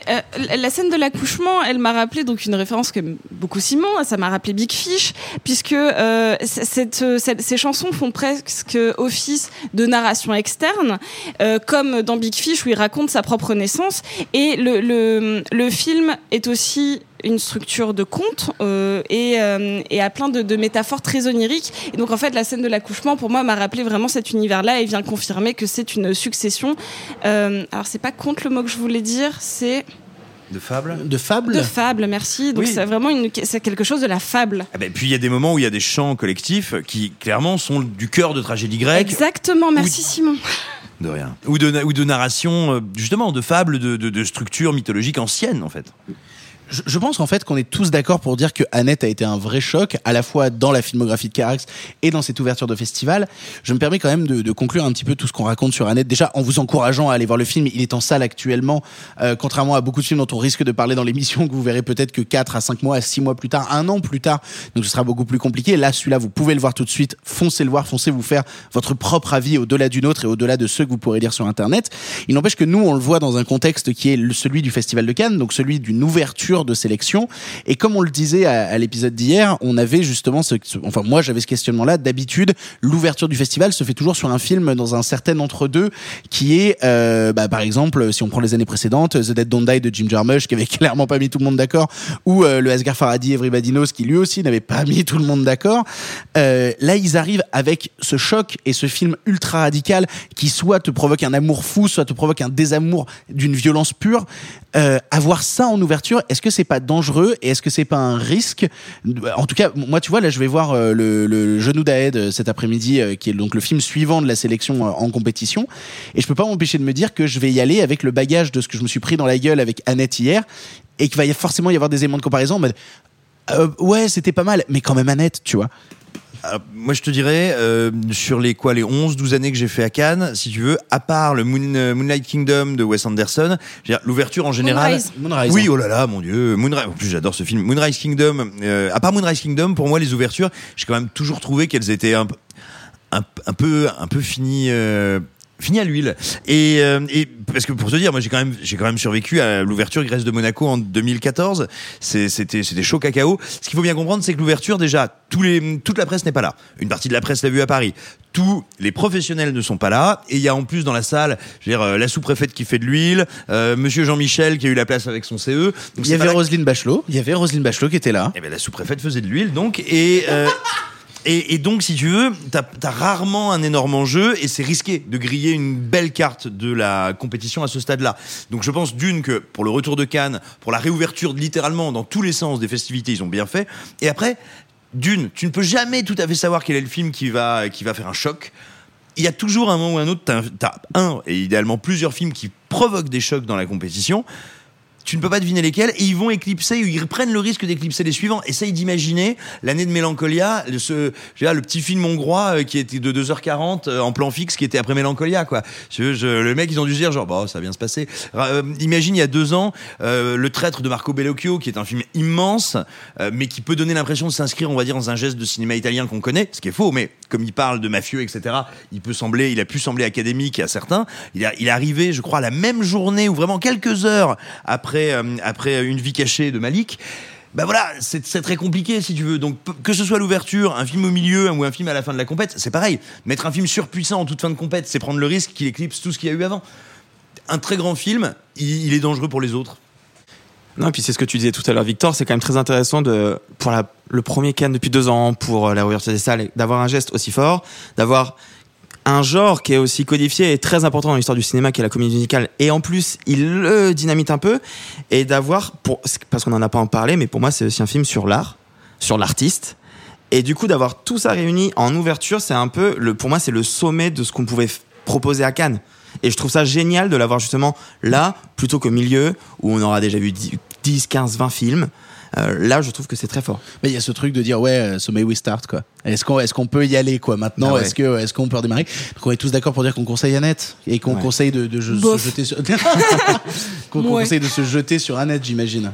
la- scène de l'accouchement, elle m'a rappelé donc une référence que beaucoup Simon. Ça m'a rappelé Big Fish, puisque euh, euh, ces chansons font presque office de narration externe, comme dans Big Fish où il raconte sa propre naissance. Et le, le, le film est aussi une structure de conte euh, et, euh, et a plein de, de métaphores très oniriques. Et donc en fait, la scène de l'accouchement, pour moi, m'a rappelé vraiment cet univers-là et vient confirmer que c'est une succession. Euh, alors c'est pas contre le mot que je voulais dire, c'est De fable. De fable de fable. Merci. Donc Oui. c'est vraiment une, c'est quelque chose de la fable. Ah ben, puis il y a des moments où il y a des chants collectifs qui clairement sont du cœur de tragédie grecque. Exactement. Merci Simon. De rien. Ou de, ou de narration, justement, de fables, de, de, de structures mythologiques anciennes, en fait. Je, pense en fait qu'on est tous d'accord pour dire que Annette a été un vrai choc, à la fois dans la filmographie de Carax et dans cette ouverture de festival. Je me permets quand même de, conclure un petit peu tout ce qu'on raconte sur Annette. Déjà, en vous encourageant à aller voir le film, il est en salle actuellement, euh, contrairement à beaucoup de films dont on risque de parler dans l'émission, que vous verrez peut-être que 4 à 5 mois, à 6 mois plus tard, un an plus tard. Donc ce sera beaucoup plus compliqué. Là, celui-là, vous pouvez le voir tout de suite. Foncez le voir, foncez vous faire votre propre avis au-delà du nôtre et au-delà de ceux que vous pourrez lire sur Internet. Il n'empêche que nous, on le voit dans un contexte qui est celui du Festival de Cannes, donc celui d'une ouverture de sélection. Et comme on le disait à, l'épisode d'hier, on avait justement ce, enfin moi j'avais ce questionnement-là. D'habitude, l'ouverture du festival se fait toujours sur un film dans un certain entre-deux qui est, euh, bah, par exemple, si on prend les années précédentes, The Dead Don't Die de Jim Jarmusch qui avait clairement pas mis tout le monde d'accord, ou euh, le Asghar Farhadi Everybody Knows qui lui aussi n'avait pas mis tout le monde d'accord. Euh, là, ils arrivent avec ce choc et ce film ultra radical qui soit te provoque un amour fou, soit te provoque un désamour d'une violence pure. Avoir ça en ouverture, est-ce que c'est pas dangereux et est-ce que c'est pas un risque? En tout cas, moi, tu vois, là, je vais voir euh, le, Genou d'Aed euh, cet après-midi, euh, qui est donc le film suivant de la sélection en compétition, et je peux pas m'empêcher de me dire que je vais y aller avec le bagage de ce que je me suis pris dans la gueule avec Annette hier, et qu'il va forcément y avoir des éléments de comparaison ouais, c'était pas mal, mais quand même Annette, tu vois. Alors, moi, je te dirais, euh, sur les quoi, les 11, 12 années que j'ai fait à Cannes, si tu veux, à part le Moon- euh, Moonlight Kingdom de Wes Anderson, je veux dire, l'ouverture en général. Moonrise. Moonrise, Oui, hein. oh là là, mon dieu. Moonrise, en plus, j'adore ce film. Moonrise Kingdom, euh, à part Moonrise Kingdom, pour moi, les ouvertures, j'ai quand même toujours trouvé qu'elles étaient un, peu- un, un peu, un peu finies. Euh, fini à l'huile. Et, euh, et parce que pour te dire moi j'ai quand même j'ai quand même survécu à l'ouverture Grèce de Monaco en 2014 C'est- c'était c'était chaud cacao. Ce qu'il faut bien comprendre c'est que l'ouverture déjà tous les toute la presse n'est pas là. Une partie de la presse l'a vu à Paris. Tous les professionnels ne sont pas là. Et il y a en plus dans la salle je veux dire euh, la sous-préfète qui fait de l'huile euh, monsieur Jean-Michel qui a eu la place avec son CE Il y avait Roselyne Bachelot, il y avait Roselyne Bachelot qui était là. eh ben, la sous-préfète faisait de l'huile, donc, et, euh, et, donc, si tu veux, t'as as rarement un énorme enjeu, et c'est risqué de griller une belle carte de la compétition à ce stade-là. Donc, je pense d'une que pour le retour de Cannes, pour la réouverture littéralement dans tous les sens des festivités, ils ont bien fait. Et après, d'une, tu ne peux jamais tout à fait savoir quel est le film qui va, qui va faire un choc. Il y a toujours un moment ou un autre, t'as t'as un, et idéalement plusieurs films qui provoquent des chocs dans la compétition tu ne peux pas deviner lesquels, et ils vont éclipser, ils prennent le risque d'éclipser les suivants. Essaye d'imaginer l'année de Mélancolia, le- petit film hongrois euh, qui était de 2h40 euh, en plan fixe, qui était après Mélancolia, quoi. Je, je- le mec, ils ont dû se dire, genre, bah, ça va bien se passer. Euh, imagine, il y a deux ans, Le Traître de Marco Bellocchio, qui est un film immense, mais qui peut donner l'impression de s'inscrire, on va dire, dans un geste de cinéma italien qu'on connaît, ce qui est faux, mais comme il parle de mafieux, etc., il peut sembler, il a pu sembler académique à certains. Il, est arrivé, je crois, la même journée ou vraiment quelques heures après, euh, après une vie cachée de Malik. Bah voilà, c'est très compliqué si tu veux. Donc que ce soit l'ouverture, un film au milieu ou un film à la fin de la compète, c'est pareil. Mettre un film surpuissant en toute fin de compète, c'est prendre le risque qu'il éclipse tout ce qu'il y a eu avant. Un très grand film, il, il est dangereux pour les autres. Non, et puis c'est ce que tu disais tout à l'heure, Victor, c'est quand même très intéressant de, pour le premier Cannes depuis deux ans, pour euh, la réouverture des salles, d'avoir un geste aussi fort, d'avoir un genre qui est aussi codifié et très important dans l'histoire du cinéma, qui est la comédie musicale, et en plus, il le dynamite un peu, et d'avoir, parce qu'on n'en a pas en parlé, mais pour moi, c'est aussi un film sur l'art, sur l'artiste, et du coup, d'avoir tout ça réuni en ouverture, c'est un peu, le, pour moi, c'est le sommet de ce qu'on pouvait proposer à Cannes. Et je trouve ça génial de l'avoir justement là, plutôt qu'au milieu, où on aura déjà vu 10, 10, 15, 20 films. Euh, là, je trouve que c'est très fort. Mais il y a ce truc de dire ouais, euh, so may we start quoi. Est-ce qu'on est-ce qu'on peut y aller quoi maintenant? Ah ouais. Est-ce que est-ce qu'on peut redémarrer? Donc on est tous d'accord pour dire qu'on conseille Annette et qu'on Ouais. conseille de, de je- se jeter sur qu'on Ouais. conseille de se jeter sur Annette, j'imagine.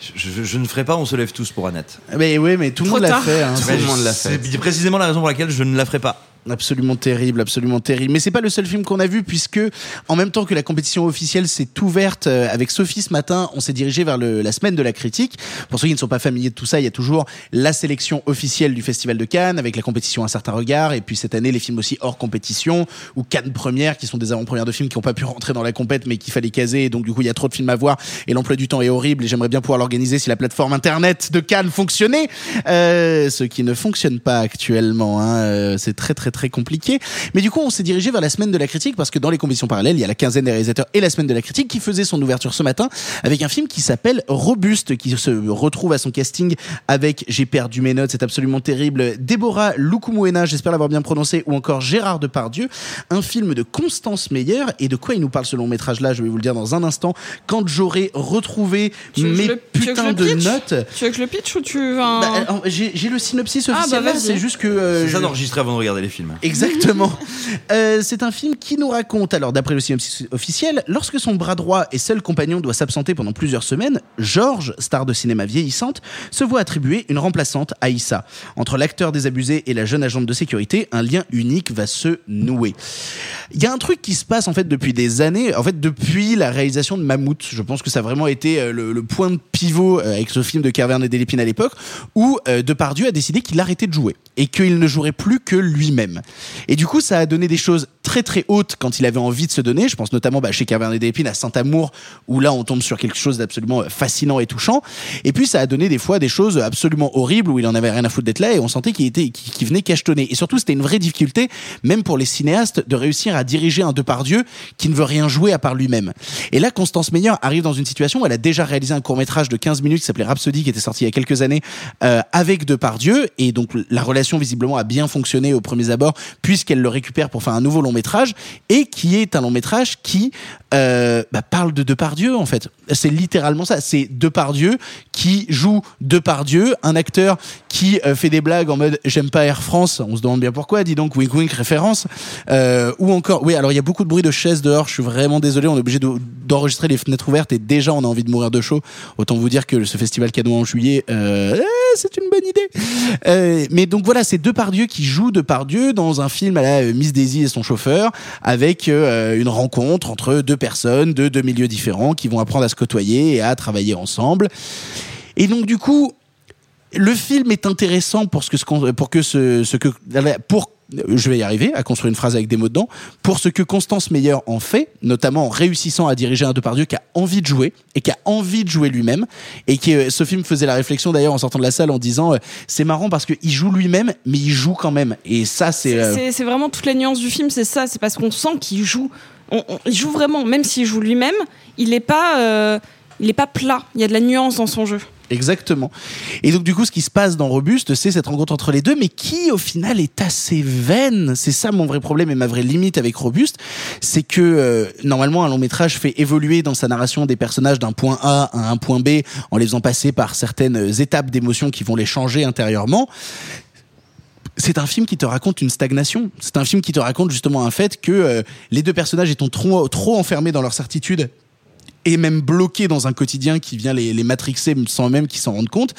Je, je- je ne ferai pas, on se lève tous pour Annette. Mais oui, mais tout le Trop monde l'a fait. hein. Tout le monde l'a fait. C'est précisément la raison pour laquelle je ne la ferai pas. Absolument terrible, absolument terrible. Mais c'est pas le seul film qu'on a vu puisque en même temps que la compétition officielle s'est ouverte euh, avec Sophie ce matin, on s'est dirigé vers le, la semaine de la critique. Pour ceux qui ne sont pas familiers de tout ça, il y a toujours la sélection officielle du Festival de Cannes avec la compétition Un certain regard et puis cette année les films aussi hors compétition ou Cannes première qui sont des avant-premières de films qui n'ont pas pu rentrer dans la compète mais qu'il fallait caser et donc du coup il y a trop de films à voir et l'emploi du temps est horrible et j'aimerais bien pouvoir l'organiser si la plateforme internet de Cannes fonctionnait, euh, ce qui ne fonctionne pas actuellement. Hein, euh, c'est très très très compliqué. Mais du coup, on s'est dirigé vers la semaine de la critique parce que dans les compétitions parallèles, il y a la quinzaine des réalisateurs et la semaine de la critique qui faisait son ouverture ce matin avec un film qui s'appelle Robuste, qui se retrouve à son casting avec, j'ai perdu mes notes, c'est absolument terrible, Déborah Lukumuena, j'espère l'avoir bien prononcé, ou encore Gérard Depardieu, un film de Constance Meyer et de quoi il nous parle ce long métrage là, je vais vous le dire dans un instant, quand j'aurai retrouvé mes le- putains de notes. Tu veux que je le pitch ou tu veux un... Bah, j'ai j'ai le synopsis Ah, bah, officiel là, vas-y. c'est juste que euh, je- d'enregistrer avant de regarder les films. Exactement. Euh, c'est un film qui nous raconte, alors d'après le synopsis officiel, lorsque son bras droit et seul compagnon doit s'absenter pendant plusieurs semaines, Georges, star de cinéma vieillissante, se voit attribuer une remplaçante, Aïssa. Entre l'acteur désabusé et la jeune agente de sécurité, un lien unique va se nouer. Il y a un truc qui se passe en fait depuis des années, en fait depuis la réalisation de Mammouth. Je pense que ça a vraiment été euh, le, point de pivot euh, avec ce film de Carverne et Delépine à l'époque, où Depardieu a décidé qu'il arrêtait de jouer et qu'il ne jouerait plus que lui-même. Et du coup, ça a donné des choses très très hautes quand il avait envie de se donner. Je pense notamment bah, chez Carverne et Delépine à Saint-Amour, où là on tombe sur quelque chose d'absolument fascinant et touchant. Et puis ça a donné des fois des choses absolument horribles où il en avait rien à foutre d'être là et on sentait qu'il était, qu'il venait cachetonner. Et surtout, c'était une vraie difficulté, même pour les cinéastes, de réussir à diriger un Depardieu qui ne veut rien jouer à part lui-même. Et là, Constance Meyer arrive dans une situation où elle a déjà réalisé un court métrage de 15 minutes qui s'appelait Rhapsody, qui était sorti il y a quelques années euh, avec Depardieu. Et donc la relation visiblement a bien fonctionné au premier abord, puisqu'elle le récupère pour faire un nouveau long métrage, et qui est un long métrage qui euh, bah, parle de Depardieu en fait. C'est littéralement ça. C'est Depardieu qui joue Depardieu, un acteur qui euh, fait des blagues en mode j'aime pas Air France. On se demande bien pourquoi. Dis donc wink wink référence. Euh, ou encore, oui. Alors il y a beaucoup de bruit de chaises dehors. Je suis vraiment désolé. On est obligé de- d'enregistrer les fenêtres ouvertes et déjà on a envie de mourir de chaud. Autant vous dire que ce festival cadeau en juillet, euh, eh, c'est une bonne idée. Mais donc voilà, c'est Depardieu qui joue Depardieu dans un film à la euh, Miss Daisy et son chauffeur, avec euh, une rencontre entre deux personnes de deux milieux différents qui vont apprendre à se côtoyer et à travailler ensemble. Et donc du coup, le film est intéressant pour ce que pour que ce, ce que pour je vais y arriver à construire une phrase avec des mots dedans pour ce que Constance Meyer en fait notamment en réussissant à diriger un Depardieu qui a envie de jouer et qui a envie de jouer lui-même et qui euh, ce film faisait la réflexion d'ailleurs en sortant de la salle en disant euh, c'est marrant parce qu'il joue lui-même mais il joue quand même et ça c'est euh, C'est c'est vraiment toute la nuance du film, c'est ça. C'est parce qu'on sent qu'il joue. On- on- il joue vraiment, même s'il joue lui-même, il n'est pas, il est pas plat. Il y a de la nuance dans son jeu. Exactement. Et donc du coup, ce qui se passe dans Robuste, c'est cette rencontre entre les deux, mais qui au final est assez vaine. C'est ça mon vrai problème et ma vraie limite avec Robuste, c'est que euh, normalement un long métrage fait évoluer dans sa narration des personnages d'un point A à un point B en les faisant passer par certaines étapes d'émotions qui vont les changer intérieurement c'est un film qui te raconte une stagnation. C'est un film qui te raconte justement un fait que euh, les deux personnages étant trop enfermés dans leur certitude et même bloqués dans un quotidien qui vient les, les matrixer sans même qu'ils s'en rendent compte,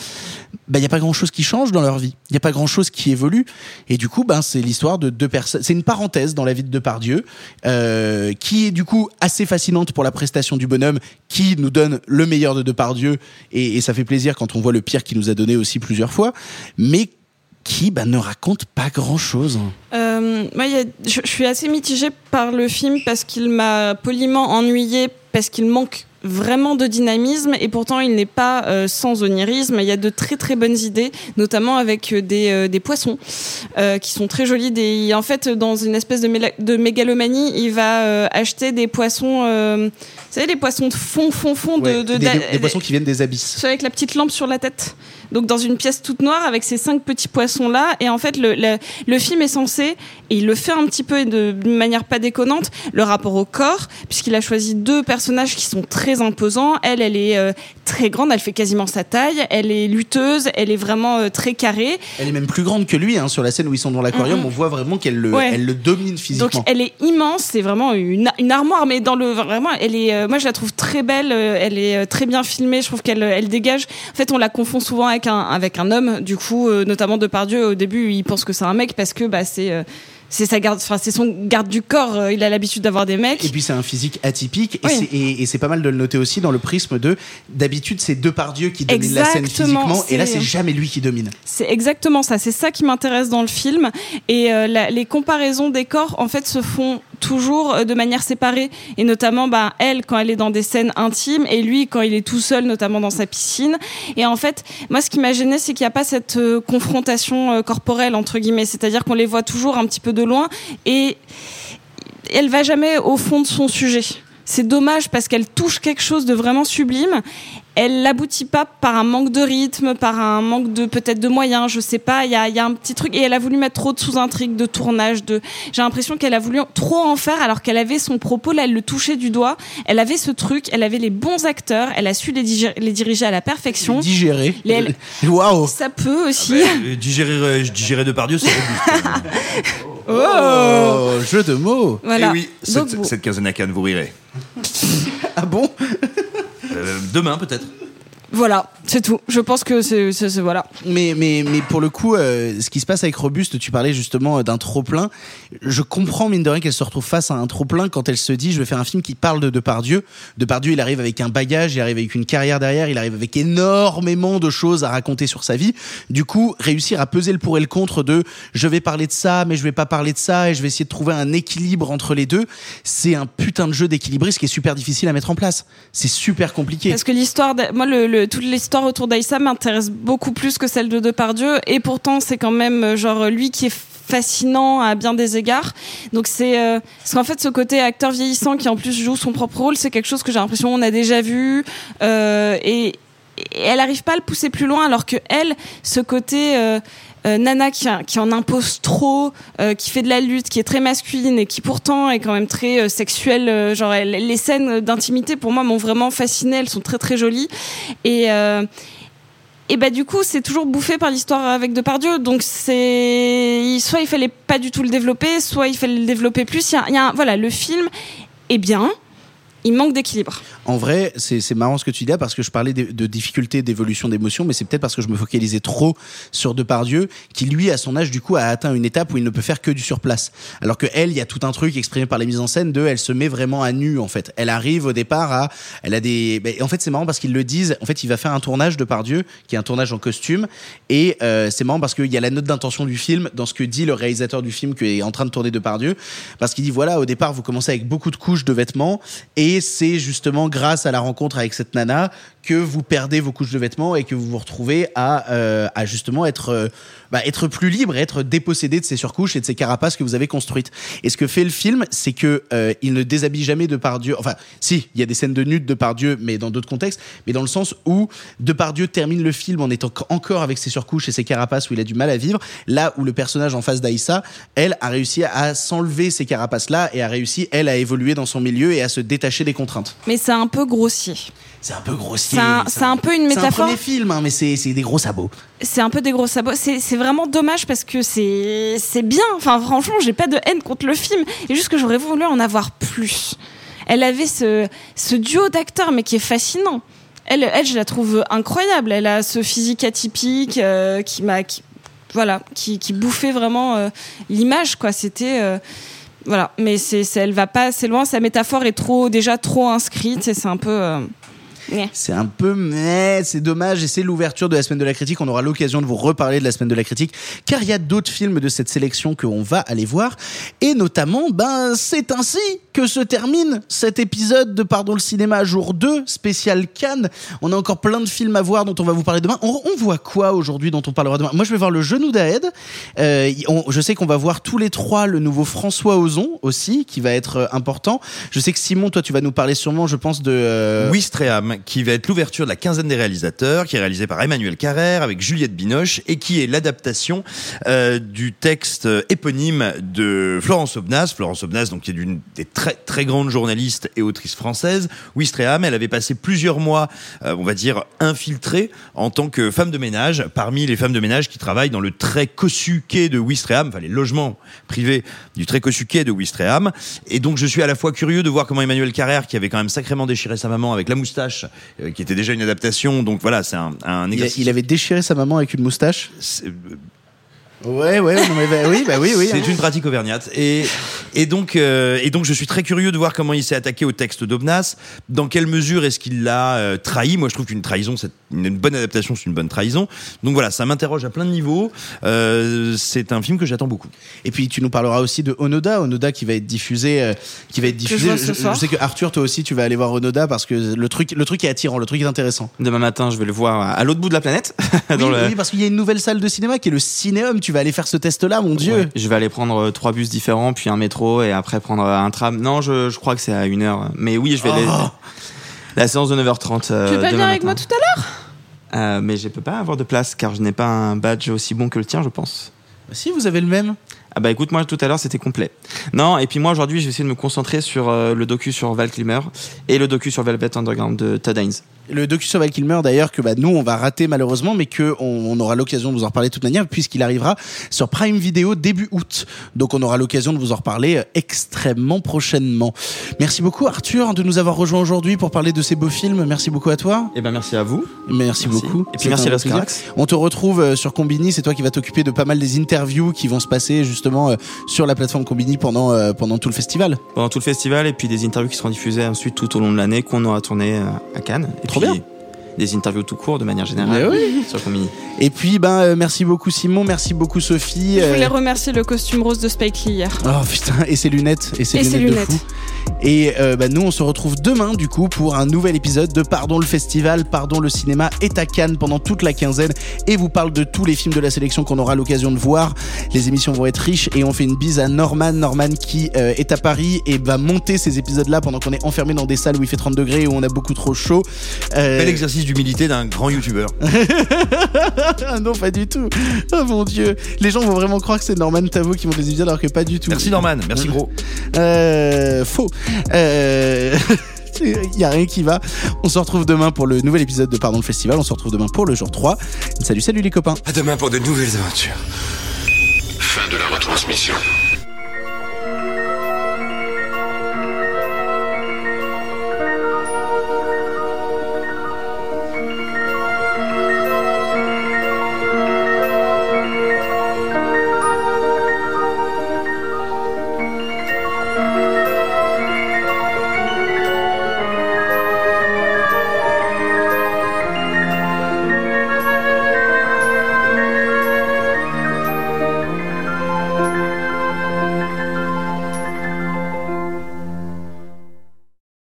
il n'y a pas grand-chose qui change dans leur vie. Il n'y a pas grand-chose qui évolue. Et du coup, ben, c'est l'histoire de deux personnes. C'est une parenthèse dans la vie de Depardieu, euh, qui est du coup assez fascinante pour la prestation du bonhomme, qui nous donne le meilleur de Depardieu. Et, et ça fait plaisir quand on voit le pire qu'il nous a donné aussi plusieurs fois. Mais qui ben, ne raconte pas grand-chose. Euh, moi, je, suis assez mitigée par le film parce qu'il m'a poliment ennuyé parce qu'il manque vraiment de dynamisme et pourtant il n'est pas euh, sans onirisme. Il y a de très très bonnes idées, notamment avec euh, des, des poissons qui sont très jolis. En fait, dans une espèce de, de mégalomanie, il va acheter des poissons, savez, les poissons de fond, fond, fond de, Ouais, de- des, poissons qui viennent des abysses. ceux avec la petite lampe sur la tête. Donc dans une pièce toute noire avec ces cinq petits poissons là. Et en fait le, le, le film est censé, et il le fait un petit peu de d'une manière pas déconnante, le rapport au corps, puisqu'il a choisi deux personnages qui sont très imposants. Elle, elle est euh, très grande, elle fait quasiment sa taille. Elle est lutteuse, elle est vraiment euh, très carrée. Elle est même plus grande que lui, hein, sur la scène où ils sont dans l'aquarium, on voit vraiment qu'elle le, Ouais. elle le domine physiquement. Donc elle est immense, c'est vraiment une, une armoire, mais dans le vraiment, elle est, euh, moi je la trouve très belle, euh, elle est euh, très bien filmée, je trouve qu'elle elle dégage. En fait, on la confond souvent avec un avec un homme, du coup, euh, notamment de Pardieu. Au début, il pense que c'est un mec parce que bah c'est euh, c'est sa garde, enfin c'est son garde du corps. euh, il a l'habitude d'avoir des mecs. Et puis c'est un physique atypique et Oui. c'est- pas mal de le noter aussi dans le prisme de d'habitude c'est deux Dieu qui dominent la scène physiquement et là c'est- c'est jamais lui qui domine. C'est exactement ça. C'est ça qui m'intéresse dans le film. Et euh, la- les comparaisons des corps, en fait, se font toujours euh, de manière séparée. Et notamment, bah, elle, quand elle est dans des scènes intimes, et lui, quand il est tout seul, notamment dans sa piscine. Et en fait, moi, ce qui m'a gêné, c'est qu'il n'y a pas cette euh, confrontation euh, corporelle, entre guillemets. C'est-à-dire qu'on les voit toujours un petit peu de loin. Et elle va jamais au fond de son sujet. C'est dommage parce qu'elle touche quelque chose de vraiment sublime. Elle l'aboutit pas par un manque de rythme, par un manque de peut-être de moyens, je sais pas. Il y a, il y a un petit truc et elle a voulu mettre trop de sous-intrigues, de tournage. De, j'ai l'impression qu'elle a voulu trop en faire alors qu'elle avait son propos là, elle le touchait du doigt. Elle avait ce truc, elle avait les bons acteurs, elle a su les, digérer, les diriger à la perfection. Digérer. Les- Waouh. Ça peut aussi. Euh, digérer, euh, digérer Depardieu, c'est robuste. Oh, jeu de mots. Voilà. Et oui, Donc, cette, cette quinzaine à Cannes, vous rirez. Ah bon? Euh, demain, peut-être. Voilà, c'est tout. Je pense que c'est voilà. Mais, mais, mais pour le coup, euh, ce qui se passe avec Robuste, tu parlais justement euh, d'un trop-plein. Je comprends, mine de rien, qu'elle se retrouve face à un trop-plein quand elle se dit je vais faire un film qui parle de Depardieu. Depardieu, il arrive avec un bagage, il arrive avec une carrière derrière, il arrive avec énormément de choses à raconter sur sa vie. Du coup, réussir à peser le pour et le contre de je vais parler de ça, mais je vais pas parler de ça, et je vais essayer de trouver un équilibre entre les deux, c'est un putain de jeu d'équilibriste qui est super difficile à mettre en place. C'est super compliqué. Parce que l'histoire, moi, le, le- toute l'histoire autour d'Aïssa m'intéresse beaucoup plus que celle de Depardieu, et pourtant c'est quand même euh, genre lui qui est fascinant à bien des égards. Donc c'est euh, parce qu'en fait ce côté acteur vieillissant qui en plus joue son propre rôle, c'est quelque chose que j'ai l'impression on a déjà vu euh, et, elle arrive pas à le pousser plus loin alors que elle, ce côté euh, euh, Nana qui, en impose trop, euh, qui fait de la lutte, qui est très masculine et qui pourtant est quand même très euh, sexuelle. genre les scènes d'intimité pour moi m'ont vraiment fascinée, elles sont très très jolies. Et et bah du coup c'est toujours bouffé par l'histoire avec Depardieu. Donc soit il fallait pas du tout le développer soit il fallait le développer plus. Y a, voilà le film est bien il manque d'équilibre En vrai, c'est marrant ce que tu dis là parce que je parlais de, difficultés d'évolution d'émotion, mais c'est peut-être parce que je me focalisais trop sur Depardieu, qui lui, à son âge, du coup, a atteint une étape où il ne peut faire que du surplace. Alors que elle, il y a tout un truc exprimé par les mises en scène de, elle se met vraiment à nu en fait. Elle arrive au départ à, elle a des, en fait, c'est marrant parce qu'ils le disent. En fait, il va faire un tournage de Pardieu, qui est un tournage en costume, et euh, c'est marrant parce qu'il y a la note d'intention du film dans ce que dit le réalisateur du film qui est en train de tourner de Pardieu, parce qu'il dit voilà, au départ, vous commencez avec beaucoup de couches de vêtements, et c'est justement grâce à la rencontre avec cette nana que vous perdez vos couches de vêtements et que vous vous retrouvez à, euh, justement être, euh, bah, être plus libre et être dépossédé de ces surcouches et de ces carapaces que vous avez construites. Et ce que fait le film, c'est que euh, il ne déshabille jamais de Dieu. Enfin, si, il y a des scènes de nude de Dieu, mais dans d'autres contextes, mais dans le sens où Depardieu termine le film en étant encore avec ses surcouches et ses carapaces où il a du mal à vivre, là où le personnage en face d'Aïssa, elle a réussi à s'enlever ces carapaces-là et a réussi, elle, à évoluer dans son milieu et à se détacher des contraintes. mais c'est un peu grossier C'est un peu grossier. C'est un- peu une C'est un métaphore. premier film, hein, mais c'est des gros sabots. c'est un peu des gros sabots. C'est vraiment dommage parce que c'est bien. Enfin, franchement, j'ai pas de haine contre le film. Et juste que j'aurais voulu en avoir plus. Elle avait ce, ce duo d'acteurs, mais qui est fascinant. Elle, elle, je la trouve incroyable. Elle a ce physique atypique euh, qui m'a, voilà, qui, qui bouffait vraiment euh, l'image, quoi. C'était, euh, voilà. Mais c'est, elle va pas assez loin. Sa métaphore est trop, déjà trop inscrite. C'est un peu. C'est un peu, mais c'est dommage. Et c'est l'ouverture de la semaine de la critique. On aura l'occasion de vous reparler de la semaine de la critique, car il y a d'autres films de cette sélection qu'on va aller voir. Et notamment, ben, c'est ainsi que se termine cet épisode de Pardon le cinéma jour 2, spécial Cannes. On a encore plein de films à voir dont on va vous parler demain. On, on voit quoi aujourd'hui dont on parlera demain? Moi, je vais voir Le Genou d'Aed. Euh, on- je sais qu'on va voir tous les trois le nouveau François Ozon aussi, qui va être euh, important. Je sais que Simon, toi, tu vas nous parler sûrement, je pense, de... euh, Qui va être l'ouverture de la quinzaine des réalisateurs, qui est réalisé par Emmanuel Carrère avec Juliette Binoche et qui est l'adaptation euh, du texte éponyme de Florence Obnas. Florence Obnas, donc qui est d'une des très très grandes journalistes et autrices françaises. Ouistreham, elle avait passé plusieurs mois, euh, on va dire, infiltrée en tant que femme de ménage parmi les femmes de ménage qui travaillent dans le très cossu quai de Ouistreham, enfin les logements privés du très cossu quai de Ouistreham. Et donc je suis à la fois curieux de voir comment Emmanuel Carrère, qui avait quand même sacrément déchiré sa maman avec la moustache, euh, qui était déjà une adaptation, donc voilà, c'est un, un exercice. il avait déchiré sa maman avec une moustache. c'est- Ouais, ouais, non, mais bah, oui, bah oui, oui. C'est hein. une pratique auvergnate. Et, et, donc, euh, et donc, je suis très curieux de voir comment il s'est attaqué au texte d'Obnas. Dans quelle mesure est-ce qu'il l'a euh, trahi? Moi, je trouve qu'une trahison, c'est une, une bonne adaptation, c'est une bonne trahison. Donc voilà, ça m'interroge à plein de niveaux. Euh, c'est un film que j'attends beaucoup. Et puis tu nous parleras aussi de Onoda, Onoda qui va être diffusé, euh, qui va être je diffusé. Je, sais que Arthur, toi aussi, tu vas aller voir Onoda parce que le truc, le truc est attirant, le truc est intéressant. Demain matin, je vais le voir à l'autre bout de la planète. Oui, le- oui, parce qu'il y a une nouvelle salle de cinéma qui est le Cinéum. Tu vas aller faire ce test-là, mon Dieu. Ouais. Je vais aller prendre trois bus différents, puis un métro, et après prendre un tram. Non, je, je crois que c'est à une heure. Mais oui, je vais aller. Oh. La séance de 9h30. euh, tu veux pas venir avec moi tout à l'heure? Euh, mais je peux pas avoir de place car je n'ai pas un badge aussi bon que le tien, je pense. Si vous avez le même. Ah bah écoute, moi tout à l'heure c'était complet. Non, et puis moi aujourd'hui je vais essayer de me concentrer sur euh, le docu sur Val Kilmer et le docu sur Velvet Underground de Todd Haynes. Le docu sur Val Kilmer d'ailleurs que bah, nous on va rater malheureusement mais que on, on aura l'occasion de vous en reparler de toute manière puisqu'il arrivera sur Prime Video début août. Donc on aura l'occasion de vous en reparler euh, extrêmement prochainement. Merci beaucoup Arthur de nous avoir rejoint aujourd'hui pour parler de ces beaux films. Merci beaucoup à toi. Et ben merci à vous. Merci, Merci. beaucoup. Et puis merci à Los. On te retrouve euh, sur Combini, c'est toi qui vas t'occuper de pas mal des interviews qui vont se passer justement euh, sur la plateforme Combini pendant euh, pendant tout le festival. Pendant tout le festival et puis des interviews qui seront diffusées ensuite tout au long de l'année qu'on aura tourné euh, à Cannes. Et Trop puis, bien. Des interviews tout court de manière générale Mais sur Combini. Et puis ben euh, merci beaucoup Simon, merci beaucoup Sophie. Je voulais euh, remercier le costume rose de Spike Lee hier. Oh putain, et ses lunettes, et ses Et ses lunettes, lunettes. de fou. Et euh, bah, nous, on se retrouve demain, du coup, pour un nouvel épisode de Pardon le Festival. Pardon le cinéma est à Cannes pendant toute la quinzaine et vous parle de tous les films de la sélection qu'on aura l'occasion de voir. Les émissions vont être riches et on fait une bise à Norman. Norman qui euh, est à Paris et va monter ces épisodes-là pendant qu'on est enfermé dans des salles où il fait 30 degrés et où on a beaucoup trop chaud. Euh, Bel exercice d'humilité d'un grand youtubeur. non, pas du tout. Oh mon dieu. Les gens vont vraiment croire que c'est Norman Tavo qui monte les épisodes alors que pas du tout. Merci Norman, merci gros. Euh, faux. Euh... Il y a rien qui va. On se retrouve demain pour le nouvel épisode de Pardon le Festival. On se retrouve demain pour le jour 3. Salut, salut les copains. À demain pour de nouvelles aventures. Fin de la retransmission.